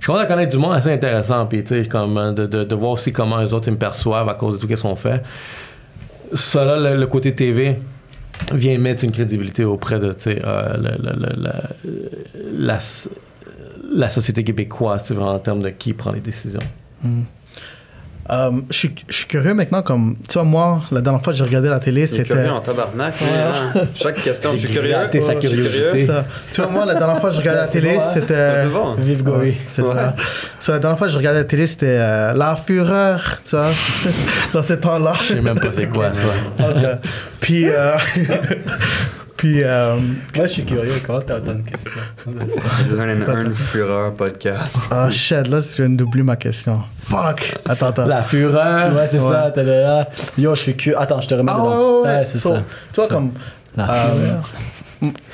je commence à connaître du monde assez intéressant, puis tu sais, comme euh, de, de, de voir aussi comment les autres me perçoivent à cause de tout ce qu'on fait. Ça, le, côté TV vient mettre une crédibilité auprès de, tu sais, euh, la, la, la société québécoise, vraiment en termes de qui prend les décisions. Euh, je suis- je suis curieux maintenant, comme, tu vois, moi, la dernière fois que j'ai regardé la télé, C'est c'était. curieux en tabarnak. hein. Chaque question, je suis curieux. Sa curiosité. Ça. Tu vois, moi, la dernière fois que je regardais la télé, c'était. C'est bon. Vive Gory. C'est Ouais. ça. So, la dernière fois que je regardais la télé, c'était euh, La Fureur, tu vois, *laughs* dans ces temps-là. Je sais même pas c'est quoi ça. En tout cas. Puis, euh, *laughs* puis euh, Moi, je suis curieux. Comment t'as autant de questions? Learn and Earn Fureur podcast. ah shit, là, je viens d'oublier ma question. Fuck. Attends, attends. La fureur? Ouais, c'est Ouais. ça. T'es là. Yo, je suis curieux. Attends, je te remets Ah dedans. ouais, ouais, ouais. c'est So, ça. Tu vois, comme. La euh,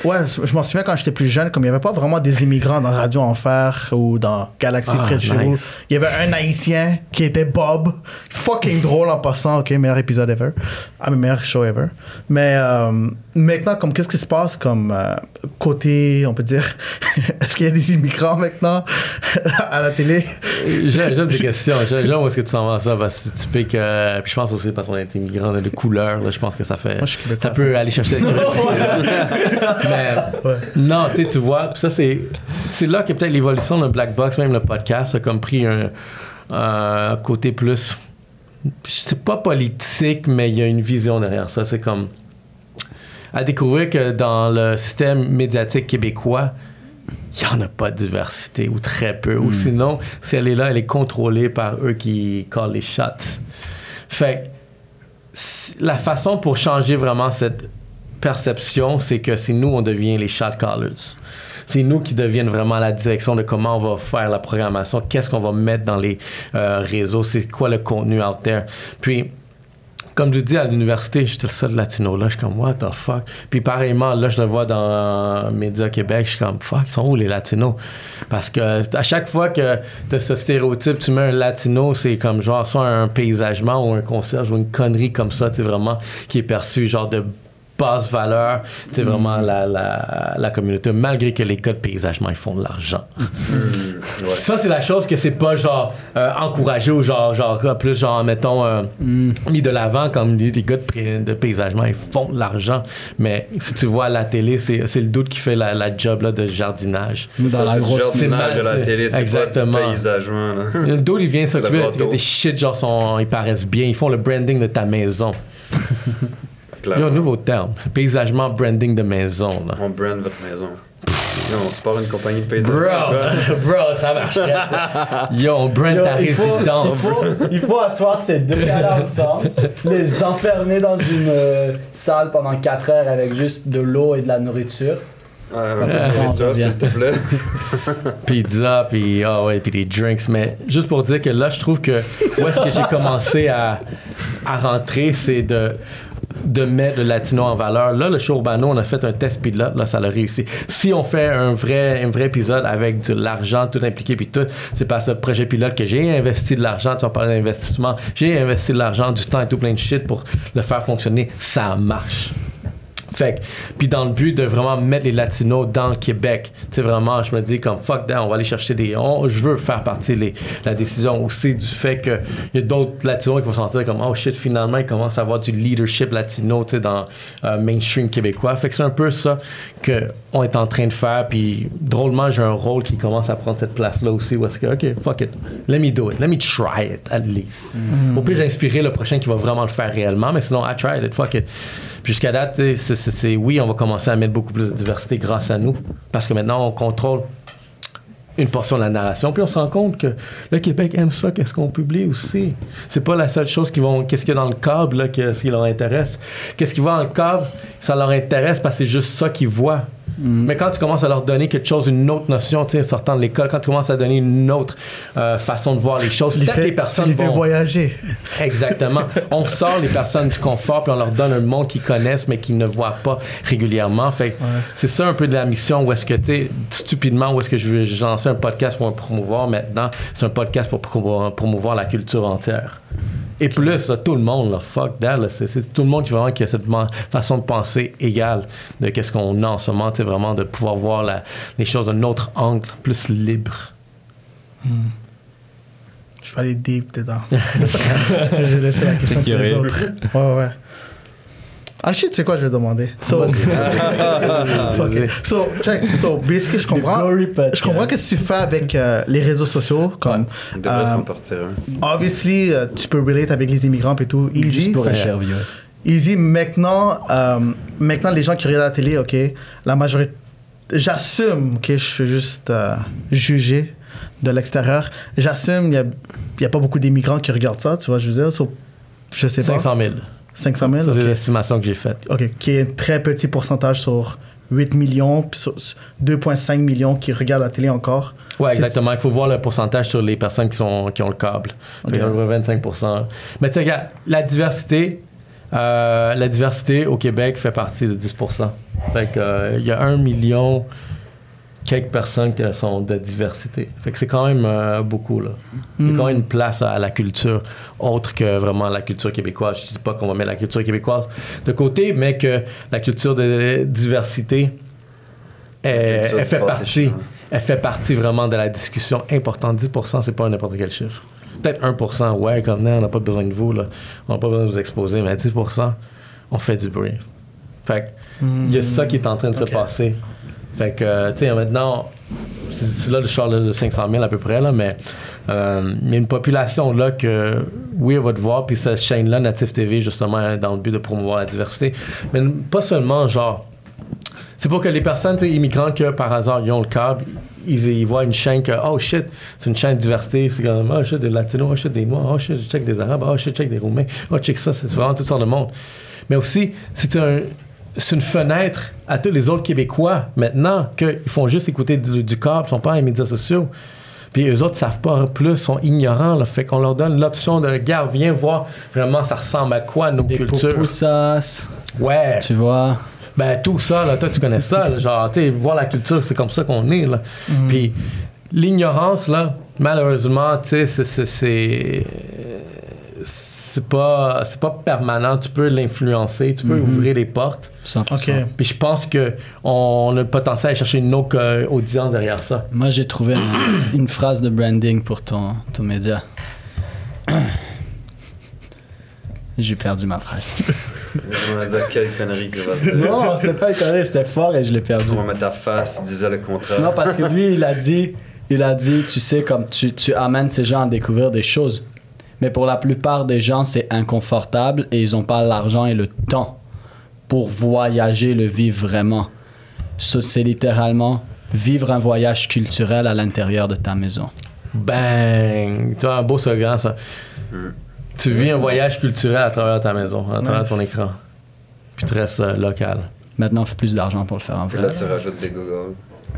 ouais, je m'en souviens quand j'étais plus jeune, comme il n'y avait pas vraiment des immigrants dans Radio Enfer ou dans Galaxy Ah, près de chez vous. Il y avait un haïtien qui était Bob. Fucking drôle en passant, ok, meilleur épisode ever. Ah, mais meilleur show ever. Mais euh, maintenant, comme qu'est-ce qui se passe comme euh, côté, on peut dire, *laughs* est-ce qu'il y a des immigrants maintenant *laughs* à la télé? J'aime tes questions. J'aime où est-ce que tu s'en vas ça? Parce que tu piques. euh, puis je pense aussi parce qu'on est immigrant de couleur. Là, je pense que ça fait. Moi, je ça peut aller chercher curiosité. *laughs* Mais Ouais. non, tu vois. ça, c'est c'est là que peut-être l'évolution de Black Box, même le podcast, a comme pris un, un côté plus. C'est pas politique, mais il y a une vision derrière ça. C'est comme. À découvrir que dans le système médiatique québécois, il n'y en a pas de diversité ou très peu. Ou sinon, si elle est là, elle est contrôlée par eux qui call les shots. Fait que la façon pour changer vraiment cette perception, c'est que c'est nous, on devient les shot callers. C'est nous qui deviennent vraiment la direction de comment on va faire la programmation, qu'est-ce qu'on va mettre dans les euh, réseaux, c'est quoi le contenu out there. Puis, comme je dis à l'université, j'étais le seul latino là, je suis comme what the fuck? Puis pareillement, là je le vois dans Média Québec, je suis comme fuck, ils sont où les latinos? Parce que à chaque fois que tu as ce stéréotype, tu mets un latino, c'est comme genre soit un paysagement ou un concierge ou une connerie comme ça, tu vraiment qui est perçu genre de basse valeur, tu sais vraiment la, la, la communauté malgré que les gars de paysagement ils font de l'argent. Ouais. Ça, c'est la chose que c'est pas genre euh, encouragé ou genre, genre plus genre, mettons, euh, mis de l'avant comme des, des gars de, paysagement, ils font de l'argent. Mais si tu vois à la télé, c'est c'est le doute qui fait la, la job là, de jardinage. Dans Ça, la c'est le grosse- jardinage c'est à la télé, c'est pas exactement. du paysagement. là. *laughs* Le dos, il vient C'est s'occuper des shit, genre, sont, ils paraissent bien. Ils font le branding de ta maison. *laughs* Il y a un nouveau terme. Paysagement, branding de maison. Là. On brand votre maison. Yo, on se part une compagnie de paysagement. Bro, *laughs* bro, ça marcherait ça. Yo, on brand ta il, faut, il, résidence. faut, il faut asseoir ces deux gars-là ensemble, les enfermer dans une euh, salle pendant 4 heures avec juste de l'eau et de la nourriture. Ouais, s'il te plaît. *laughs* pizza, puis ah ouais, puis des drinks. Mais juste pour dire que là, je trouve que où est-ce que j'ai commencé à, à rentrer, c'est de de mettre le latino en valeur. Là, le show Urbano, on a fait un test pilote, là, ça l'a réussi. Si on fait un vrai, un vrai épisode avec de l'argent tout impliqué puis tout, c'est par ce projet pilote que j'ai investi de l'argent, tu vas parler d'investissement, j'ai investi de l'argent, du temps et tout plein de shit pour le faire fonctionner. Ça marche. Fait puis dans le but de vraiment mettre les latinos dans le Québec, tu sais, vraiment, je me dis comme fuck that, on va aller chercher des. on- je veux faire partie de la décision aussi du fait qu'il y a d'autres latinos qui vont sentir comme oh shit, finalement, ils commencent à avoir du leadership latino, tu sais, dans euh, mainstream québécois. Fait que c'est un peu ça qu'on est en train de faire, puis drôlement, j'ai un rôle qui commence à prendre cette place-là aussi, où est-ce que, ok, fuck it, let me do it, let me try it at least. Au pire, j'ai inspiré le prochain qui va vraiment le faire réellement, mais sinon, I tried it, fuck it. Jusqu'à date, c'est- oui, on va commencer à mettre beaucoup plus de diversité grâce à nous, parce que maintenant, on contrôle une portion de la narration, puis on se rend compte que le Québec aime ça, qu'est-ce qu'on publie aussi. C'est pas la seule chose qui vont, qu'est-ce qu'il y a dans le câble, là, ce qui leur intéresse. Qu'est-ce qui va dans le câble, ça leur intéresse parce que c'est juste ça qu'ils voient. Mais quand tu commences à leur donner quelque chose, une autre notion, tu sais, sortant de l'école, quand tu commences à donner une autre euh, façon de voir les choses, peut-être les personnes tu les fais vont... voyager. Exactement. *laughs* on sort les personnes du confort, puis on leur donne un monde qu'ils connaissent, mais qu'ils ne voient pas régulièrement. Fait c'est ça un peu de la mission où est-ce que, tu sais, stupidement, où est-ce que je vais lancé un podcast pour me promouvoir maintenant. C'est un podcast pour promouvoir la culture entière. Et plus, là, tout le monde, là, fuck that, c'est, c'est tout le monde qui, vraiment, qui a cette façon de penser égale de qu'est-ce qu'on a en ce moment, sais, vraiment de pouvoir voir la- les choses d'un autre angle, plus libre. Je vais aller deep dedans. *laughs* *laughs* J'ai laissé la question pour les autres. Ouais, ouais. Ah, shit, tu sais quoi, je vais demander? So, Vas-y. *laughs* Ok. so, check. So, basically, je comprends. Je comprends qu'est-ce que tu fais avec euh, les réseaux sociaux. Comme, Il devrait euh, s'en partir un. obviously, euh, tu peux relate avec les immigrants et tout. Easy. Juste pour Fait- interviewer. Easy. Maintenant, euh, maintenant, les gens qui regardent la télé, ok, la majorité. J'assume que je suis juste euh, jugé de l'extérieur. J'assume qu'il n'y a, pas beaucoup d'immigrants qui regardent ça, tu vois, je veux dire? So, je sais pas. 500 000. 500 000. Ça, c'est ok. l'estimation que j'ai faite. OK, qui est un très petit pourcentage sur 8 millions, puis sur 2,5 millions qui regardent la télé encore. Oui, exactement. Il faut voir le pourcentage sur les personnes qui, sont, qui ont le câble. Fait Ok. qu'on voit 25 Mais tu sais, regarde, la diversité, euh, la diversité au Québec fait partie de 10% Fait que, euh, il y a un million quelques personnes qui sont de diversité. Fait que c'est quand même euh, beaucoup, là. Il y a quand même une place à la culture, autre que vraiment la culture québécoise. Je dis pas qu'on va mettre la culture québécoise de côté, mais que la culture de diversité, elle, fait partie. Elle fait partie vraiment de la discussion importante. 10% c'est pas n'importe quel chiffre. Peut-être 1% ouais, comme non, on n'a pas besoin de vous, là. On n'a pas besoin de vous exposer, mais 10% on fait du bruit. Fait que, il y a ça qui est en train de se passer. Fait que, tu sais, maintenant, c'est là le char de 500 000 à peu près, là, mais euh, une population là que, oui, elle va te voir, puis cette chaîne-là, Native TV, justement, dans le but de promouvoir la diversité. Mais pas seulement, genre, c'est pour que les personnes immigrantes que par hasard ils ont le câble, ils, ils voient une chaîne que oh shit, c'est une chaîne de diversité, c'est comme oh shit des latinos, oh shit des noirs, oh shit check des arabes, oh shit check des roumains, oh check ça, c'est vraiment toutes sortes de monde. Mais aussi c'est un c'est une fenêtre à tous les autres Québécois maintenant qu'ils font juste écouter du, du câble, ils sont pas les médias sociaux. Puis eux autres savent pas plus, sont ignorants. Là, fait qu'on leur donne l'option de regarde, viens voir vraiment ça ressemble à quoi nos Des cultures. poussas, Ouais. tu vois. Ben, tout ça, là, toi, tu connais ça. là, genre, tu sais, voir la culture, c'est comme ça qu'on est, là. Puis, l'ignorance, là, malheureusement, tu sais, c'est- c'est- pas, c'est pas permanent. Tu peux l'influencer, tu peux ouvrir les portes. 100%. OK. Puis, je pense qu'on on a le potentiel à chercher une autre euh, audience derrière ça. Moi, j'ai trouvé un- *coughs* une phrase de branding pour ton, ton média. *coughs* J'ai perdu ma phrase. *laughs* On quelle connerie non, c'était pas une connerie, c'était fort et je l'ai perdu. On va mettre ta face, il disait le contraire. Non, parce que lui, il a dit, il a dit, tu sais, comme tu, tu amènes ces gens à découvrir des choses. Mais pour la plupart des gens, c'est inconfortable et ils n'ont pas l'argent et le temps pour voyager, le vivre vraiment. Ça, c'est littéralement vivre un voyage culturel à l'intérieur de ta maison. Bang! Tu vois, un beau slogan, ça. Tu vis un voyage culturel à travers ta maison, à travers Nice. ton écran. Puis tu restes euh, local. Maintenant, on fait plus d'argent pour le faire en Puis vrai. là, tu rajoutes des Google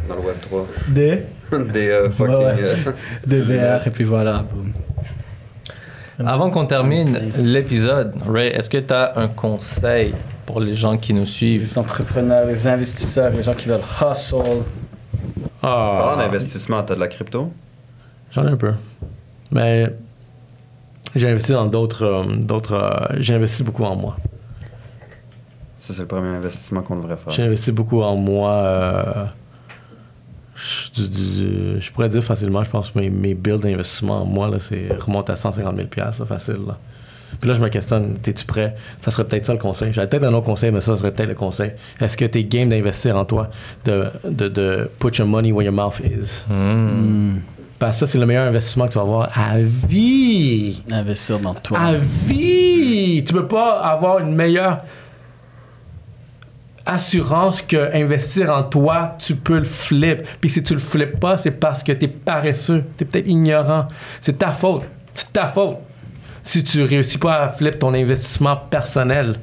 dans le Web 3. Des, *laughs* des euh, fucking. Ouais, ouais. euh, des VR *laughs* et puis voilà. boum. Avant qu'on termine l'épisode, Ray, est-ce que tu as un conseil pour les gens qui nous suivent? Les entrepreneurs, les investisseurs, les gens qui veulent hustle. Parlant Ah, d'investissement, t'as de la crypto? j'en ai un peu. Mais j'ai investi dans d'autres. euh, d'autres euh, j'ai investi beaucoup en moi. Ça, c'est le premier investissement qu'on devrait faire. J'ai investi beaucoup en moi. euh, je, pourrais dire facilement, je pense que mes, mes bills d'investissement en moi, là, c'est remonte à 150 000 là, facile. Là. Puis là, je me questionne, es-tu prêt? Ça serait peut-être ça le conseil. J'avais peut-être un autre conseil, mais ça serait peut-être le conseil. Est-ce que tu es game d'investir en toi? De, de, de put your money where your mouth is? Hmm. Parce que ça, c'est le meilleur investissement que tu vas avoir à vie. Investir dans toi. À vie! Tu peux pas avoir une meilleure assurance que investir en toi, tu peux le flip. Puis si tu le flippes pas, c'est parce que tu es paresseux, tu es peut-être ignorant. C'est ta faute. C'est ta faute. Si tu réussis pas à flip ton investissement personnel.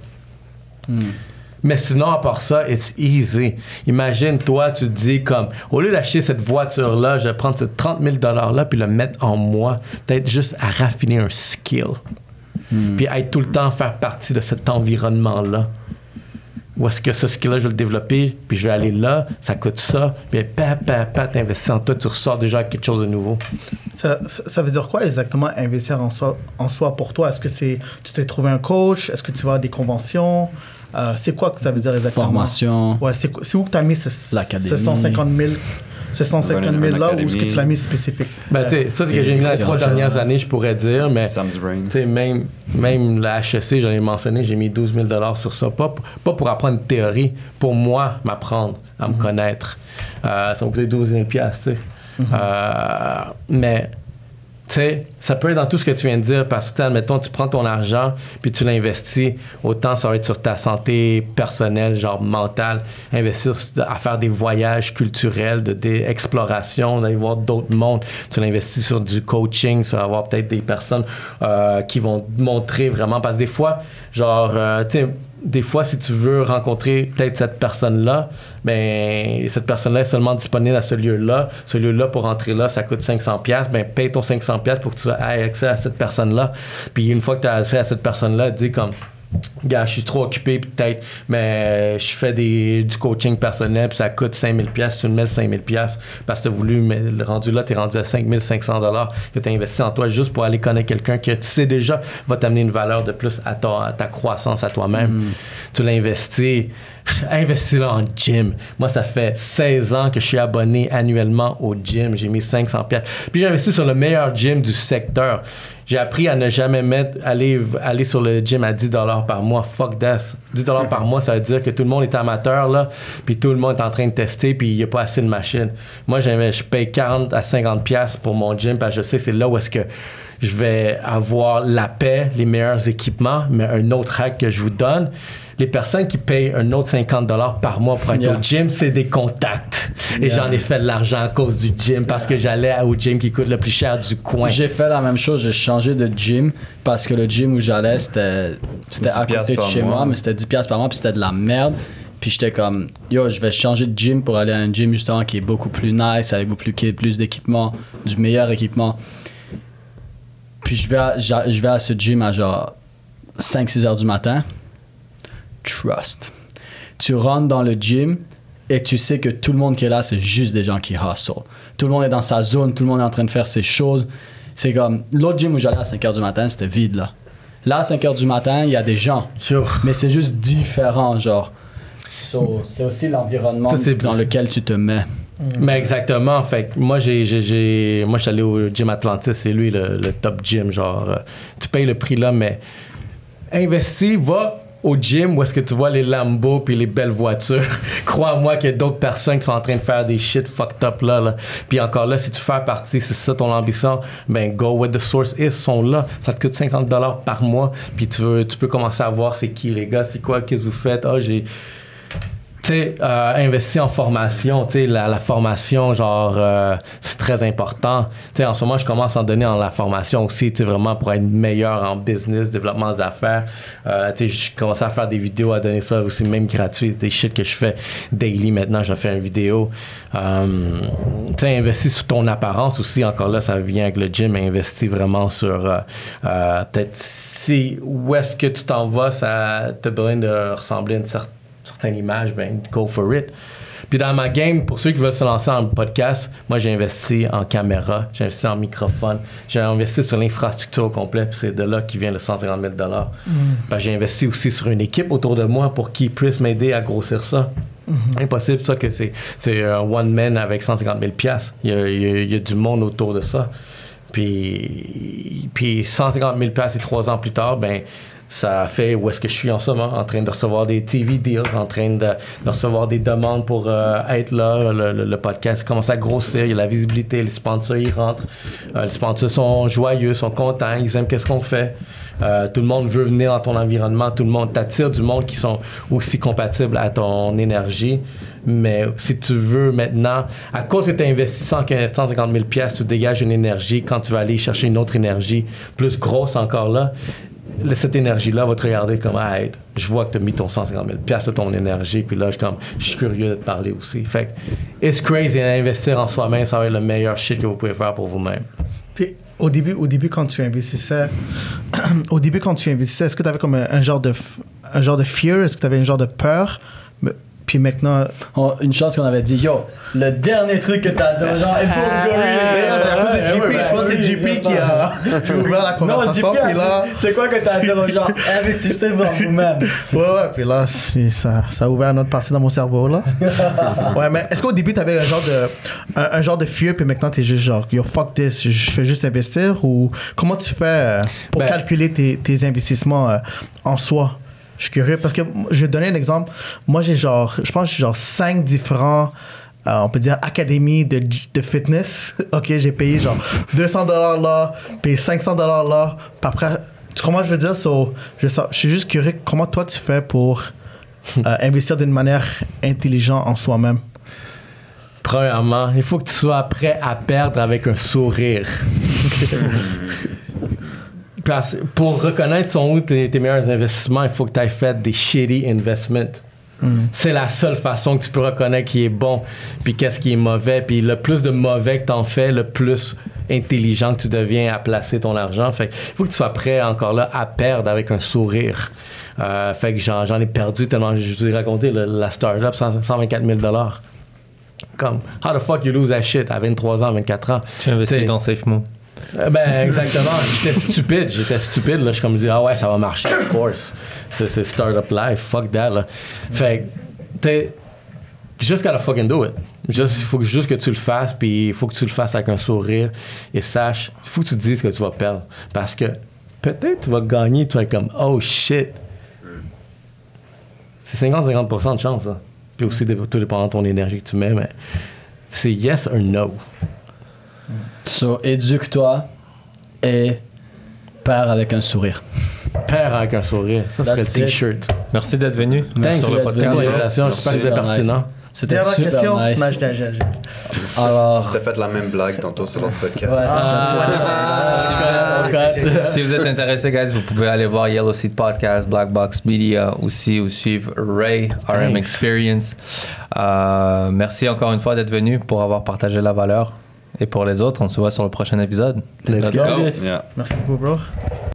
Mais sinon, à part ça, it's easy. Imagine, toi, tu te dis comme, au lieu d'acheter cette voiture-là, je vais prendre ce 30 000 $-là puis le mettre en moi. Peut-être juste à raffiner un skill. Puis être tout le temps faire partie de cet environnement-là. Où est-ce que ce skill-là, je vais le développer, puis je vais aller là, ça coûte ça, puis pa, pa, pa, t'investis en toi, tu ressors déjà avec quelque chose de nouveau. Ça, ça- veut dire quoi exactement investir en soi, en soi pour toi? Est-ce que c'est tu t'es trouvé un coach? Est-ce que tu vas à des conventions? Euh, C'est quoi que ça veut dire exactement? Formation. Ouais, c'est où que tu as mis ce, ce 150 000 ce 150 000 Une- une là ou est-ce que tu l'as mis spécifique Ben, tu sais, ça, c'est que j'ai mis dans les trois dernières années, je pourrais dire, mais. Sam's Brain. Tu sais, même, même la HEC, j'en ai mentionné, j'ai mis 12 000 sur ça. Pas, pour- pas pour apprendre une théorie, pour moi, m'apprendre à me connaître. Euh, ça m'a coûté 12 000 tu sais. Euh, mais, sais, ça peut être dans tout ce que tu viens de dire parce que, admettons, tu prends ton argent puis tu l'investis, autant ça va être sur ta santé personnelle, genre mentale, investir à faire des voyages culturels, de, des explorations, d'aller voir d'autres mondes. Tu l'investis sur du coaching, sur avoir peut-être des personnes euh, qui vont te montrer vraiment. Parce que des fois, genre, euh, tu sais, des fois, si tu veux rencontrer peut-être cette personne-là, ben cette personne-là est seulement disponible à ce lieu-là. Ce lieu-là, pour entrer là, ça coûte 500$. pièces Ben paye ton 500$ pièces pour que tu aies accès à cette personne-là. Puis une fois que tu as accès à cette personne-là, dis comme Gars, je suis trop occupé, peut-être, mais je fais des, du coaching personnel, puis ça coûte 5000 pièces. Tu me mets 5000 pièces parce que tu as voulu, mais le rendu là, tu es rendu à 5500 dollars que tu as investi en toi juste pour aller connaître quelqu'un que tu sais déjà va t'amener une valeur de plus à ta, à ta croissance à toi-même. Tu l'as investi. Investis-le en gym. Moi, ça fait 16 ans que je suis abonné annuellement au gym. J'ai mis 500 pièces. Puis j'ai investi sur le meilleur gym du secteur. J'ai appris à ne jamais mettre, aller, aller sur le gym à 10 par mois. Fuck that. 10 par mois, ça veut dire que tout le monde est amateur, là, puis tout le monde est en train de tester, puis il n'y a pas assez de machines. Moi, je paye 40 à 50 pièces pour mon gym, parce que je sais c'est là où est-ce que je vais avoir la paix, les meilleurs équipements, mais un autre hack que je vous donne. Les personnes qui payent un autre 50 par mois pour être Yeah. au gym, c'est des contacts. Et Yeah. j'en ai fait de l'argent à cause du gym parce que j'allais au gym qui coûte le plus cher du coin. J'ai fait la même chose, j'ai changé de gym parce que le gym où j'allais, c'était c'était 10 à côté de chez mois. moi, mais c'était 10$ piastres par mois, puis c'était de la merde. Puis j'étais comme, yo, je vais changer de gym pour aller à un gym justement qui est beaucoup plus nice, avec beaucoup plus, plus d'équipement, du meilleur équipement. Puis je vais à, je vais à ce gym à genre 5-6 heures du matin. Trust. Tu rentres dans le gym et tu sais que tout le monde qui est là, c'est juste des gens qui hustle. Tout le monde est dans sa zone, tout le monde est en train de faire ses choses. C'est comme l'autre gym où j'allais à 5 heures du matin, c'était vide là. Là, à 5 heures du matin, il y a des gens, Sure. mais c'est juste différent, genre. So, c'est aussi l'environnement Ça, dans plus- lequel tu te mets. Mais exactement. Fait que moi, j'ai, j'ai, j'ai- moi, je suis allé au gym Atlantis, c'est lui le, le top gym. Genre, euh, tu payes le prix là, mais investis, va au gym où est-ce que tu vois les Lambo puis les belles voitures. *laughs* Crois-moi qu'il y a d'autres personnes qui sont en train de faire des shit fucked up là. là. Puis encore là, si tu fais partie, c'est ça ton ambition, ben go where the source is, sont là. Ça te coûte 50 dollars par mois. Puis tu, veux, tu peux commencer à voir c'est qui les gars, c'est quoi, qu'est-ce que vous faites? Ah, j'ai sais, euh, investir en formation, tu la, la formation, genre, euh, c'est très important. Tu en ce moment, je commence à en donner en la formation aussi, tu vraiment pour être meilleur en business, développement d'affaires. Euh, tu je commence à faire des vidéos, à donner ça aussi, même gratuit, des shit que je fais daily maintenant, je fais une vidéo. Euh, tu sur ton apparence aussi, encore là, ça vient avec le gym, investir vraiment sur, euh, euh, peut-être, si, où est-ce que tu t'en vas, ça te besoin de ressembler à une certaine certaines images, ben, go for it. Puis dans ma game, pour ceux qui veulent se lancer en podcast, moi j'ai investi en caméra, j'ai investi en microphone, j'ai investi sur l'infrastructure au complet, puis c'est de là qui vient le 150 000 dollars. J'ai investi aussi sur une équipe autour de moi pour qu'ils puissent m'aider à grossir ça. Impossible ça que c'est c'est un one man avec 150 000 pièces. Il y a, il y a- il y a du monde autour de ça. Puis, puis 150 000 pièces et trois ans plus tard, ben ça fait où est-ce que je suis en ce moment, en train de recevoir des TV deals, en train de, recevoir des demandes pour euh, être là. Le, podcast commence à grossir, il y a la visibilité, les sponsors ils rentrent. Euh, les sponsors sont joyeux, sont contents, ils aiment qu'est-ce qu'on fait. Euh, tout le monde veut venir dans ton environnement, tout le monde t'attire du monde qui sont aussi compatibles à ton énergie. Mais si tu veux maintenant, à cause que tu as investi 100 150 000 pièces, tu dégages une énergie. Quand tu vas aller chercher une autre énergie plus grosse encore là, cette énergie-là va te regarder comme, hey, je vois que tu as mis ton 150 000 piastres de ton énergie, puis là, je, comme, je suis curieux de te parler aussi. Fait que, it's crazy, investir en soi-même, ça va être le meilleur shit que vous pouvez faire pour vous-même. Puis au début, au début quand tu investissais, *clears throat* au début quand tu investissais, est-ce que tu avais comme un, genre de un genre de fear, est-ce que tu avais un genre de peur, puis maintenant, On- une chance qu'on avait dit, yo, le dernier truc que t'as dit, genre, il faut de JP, je pense que c'est JP qui a, ouvert la conversation, puis là, c'est quoi que t'as dit aux gens? Investissez dans vous-même. ouais, ouais, puis là, ça, ça a ouvert une autre partie dans mon cerveau, là. *laughs* ouais, mais est-ce qu'au début, tu avais un genre de, un, un genre de fear, puis maintenant, tu es juste genre, yo, fuck this, je, fais juste investir, ou comment tu fais euh, pour Ben- calculer tes, tes investissements euh, en soi? Je suis curieux, parce que je vais te donner un exemple. Moi, j'ai genre, je pense que j'ai genre cinq différents euh, on peut dire académie de, de fitness. *laughs* ok, j'ai payé genre 200 dollars là, payé 500 dollars là. Puis après, tu comprends je veux dire? So, je suis juste curieux, comment toi tu fais pour *laughs* euh, investir d'une manière intelligente en soi-même? Premièrement, il faut que tu sois prêt à perdre avec un sourire. *laughs* Parce- pour reconnaître son où tes, tes meilleurs investissements, il faut que tu aies fait des shitty investments. C'est la seule façon que tu peux reconnaître qui est bon, puis qu'est-ce qui est mauvais. Puis le plus de mauvais que tu en fais, le plus intelligent que tu deviens à placer ton argent. Fait il faut que tu sois prêt encore là à perdre avec un sourire. Euh, fait que j'en, ai perdu tellement. Je vous ai raconté le- la startup, 100 124 000 comme, how the fuck you lose that shit à 23 ans, 24 ans? Tu investis dans SafeMo. Euh, Ben, exactement. J'étais stupide. J'étais stupide. Là. Je suis comme dit, ah ouais, ça va marcher, of course. C'est, startup life. Fuck that. Là. Fait que, t'es. Tu just gotta fucking do it. Juste, il faut juste que tu le fasses, puis il faut que tu le fasses avec un sourire et sache, il faut que tu te dises que tu vas perdre. Parce que peut-être tu vas gagner, tu vas être comme, oh shit. C'est 50-50% de chance. Puis aussi, tout dépendant de ton énergie que tu mets, mais c'est yes or no. So, éduque-toi et pars avec un sourire. Père avec un sourire. Ça serait le t-shirt. Merci d'être venu Thanks sur le podcast. L'invitation, j'espère que c'était Super nice. pertinent. C'était super question? nice. Alors, T'as fait la même blague tantôt sur l'autre podcast. cut. *laughs* si vous êtes intéressé, guys, vous pouvez aller voir Yellow Seed Podcast, Black Box Media aussi, ou suivre Ray, RM. Experience. Euh, merci encore une fois d'être venu pour avoir partagé la valeur. Et pour les autres, on se voit sur le prochain épisode. Let's go. Yeah. Merci beaucoup, bro.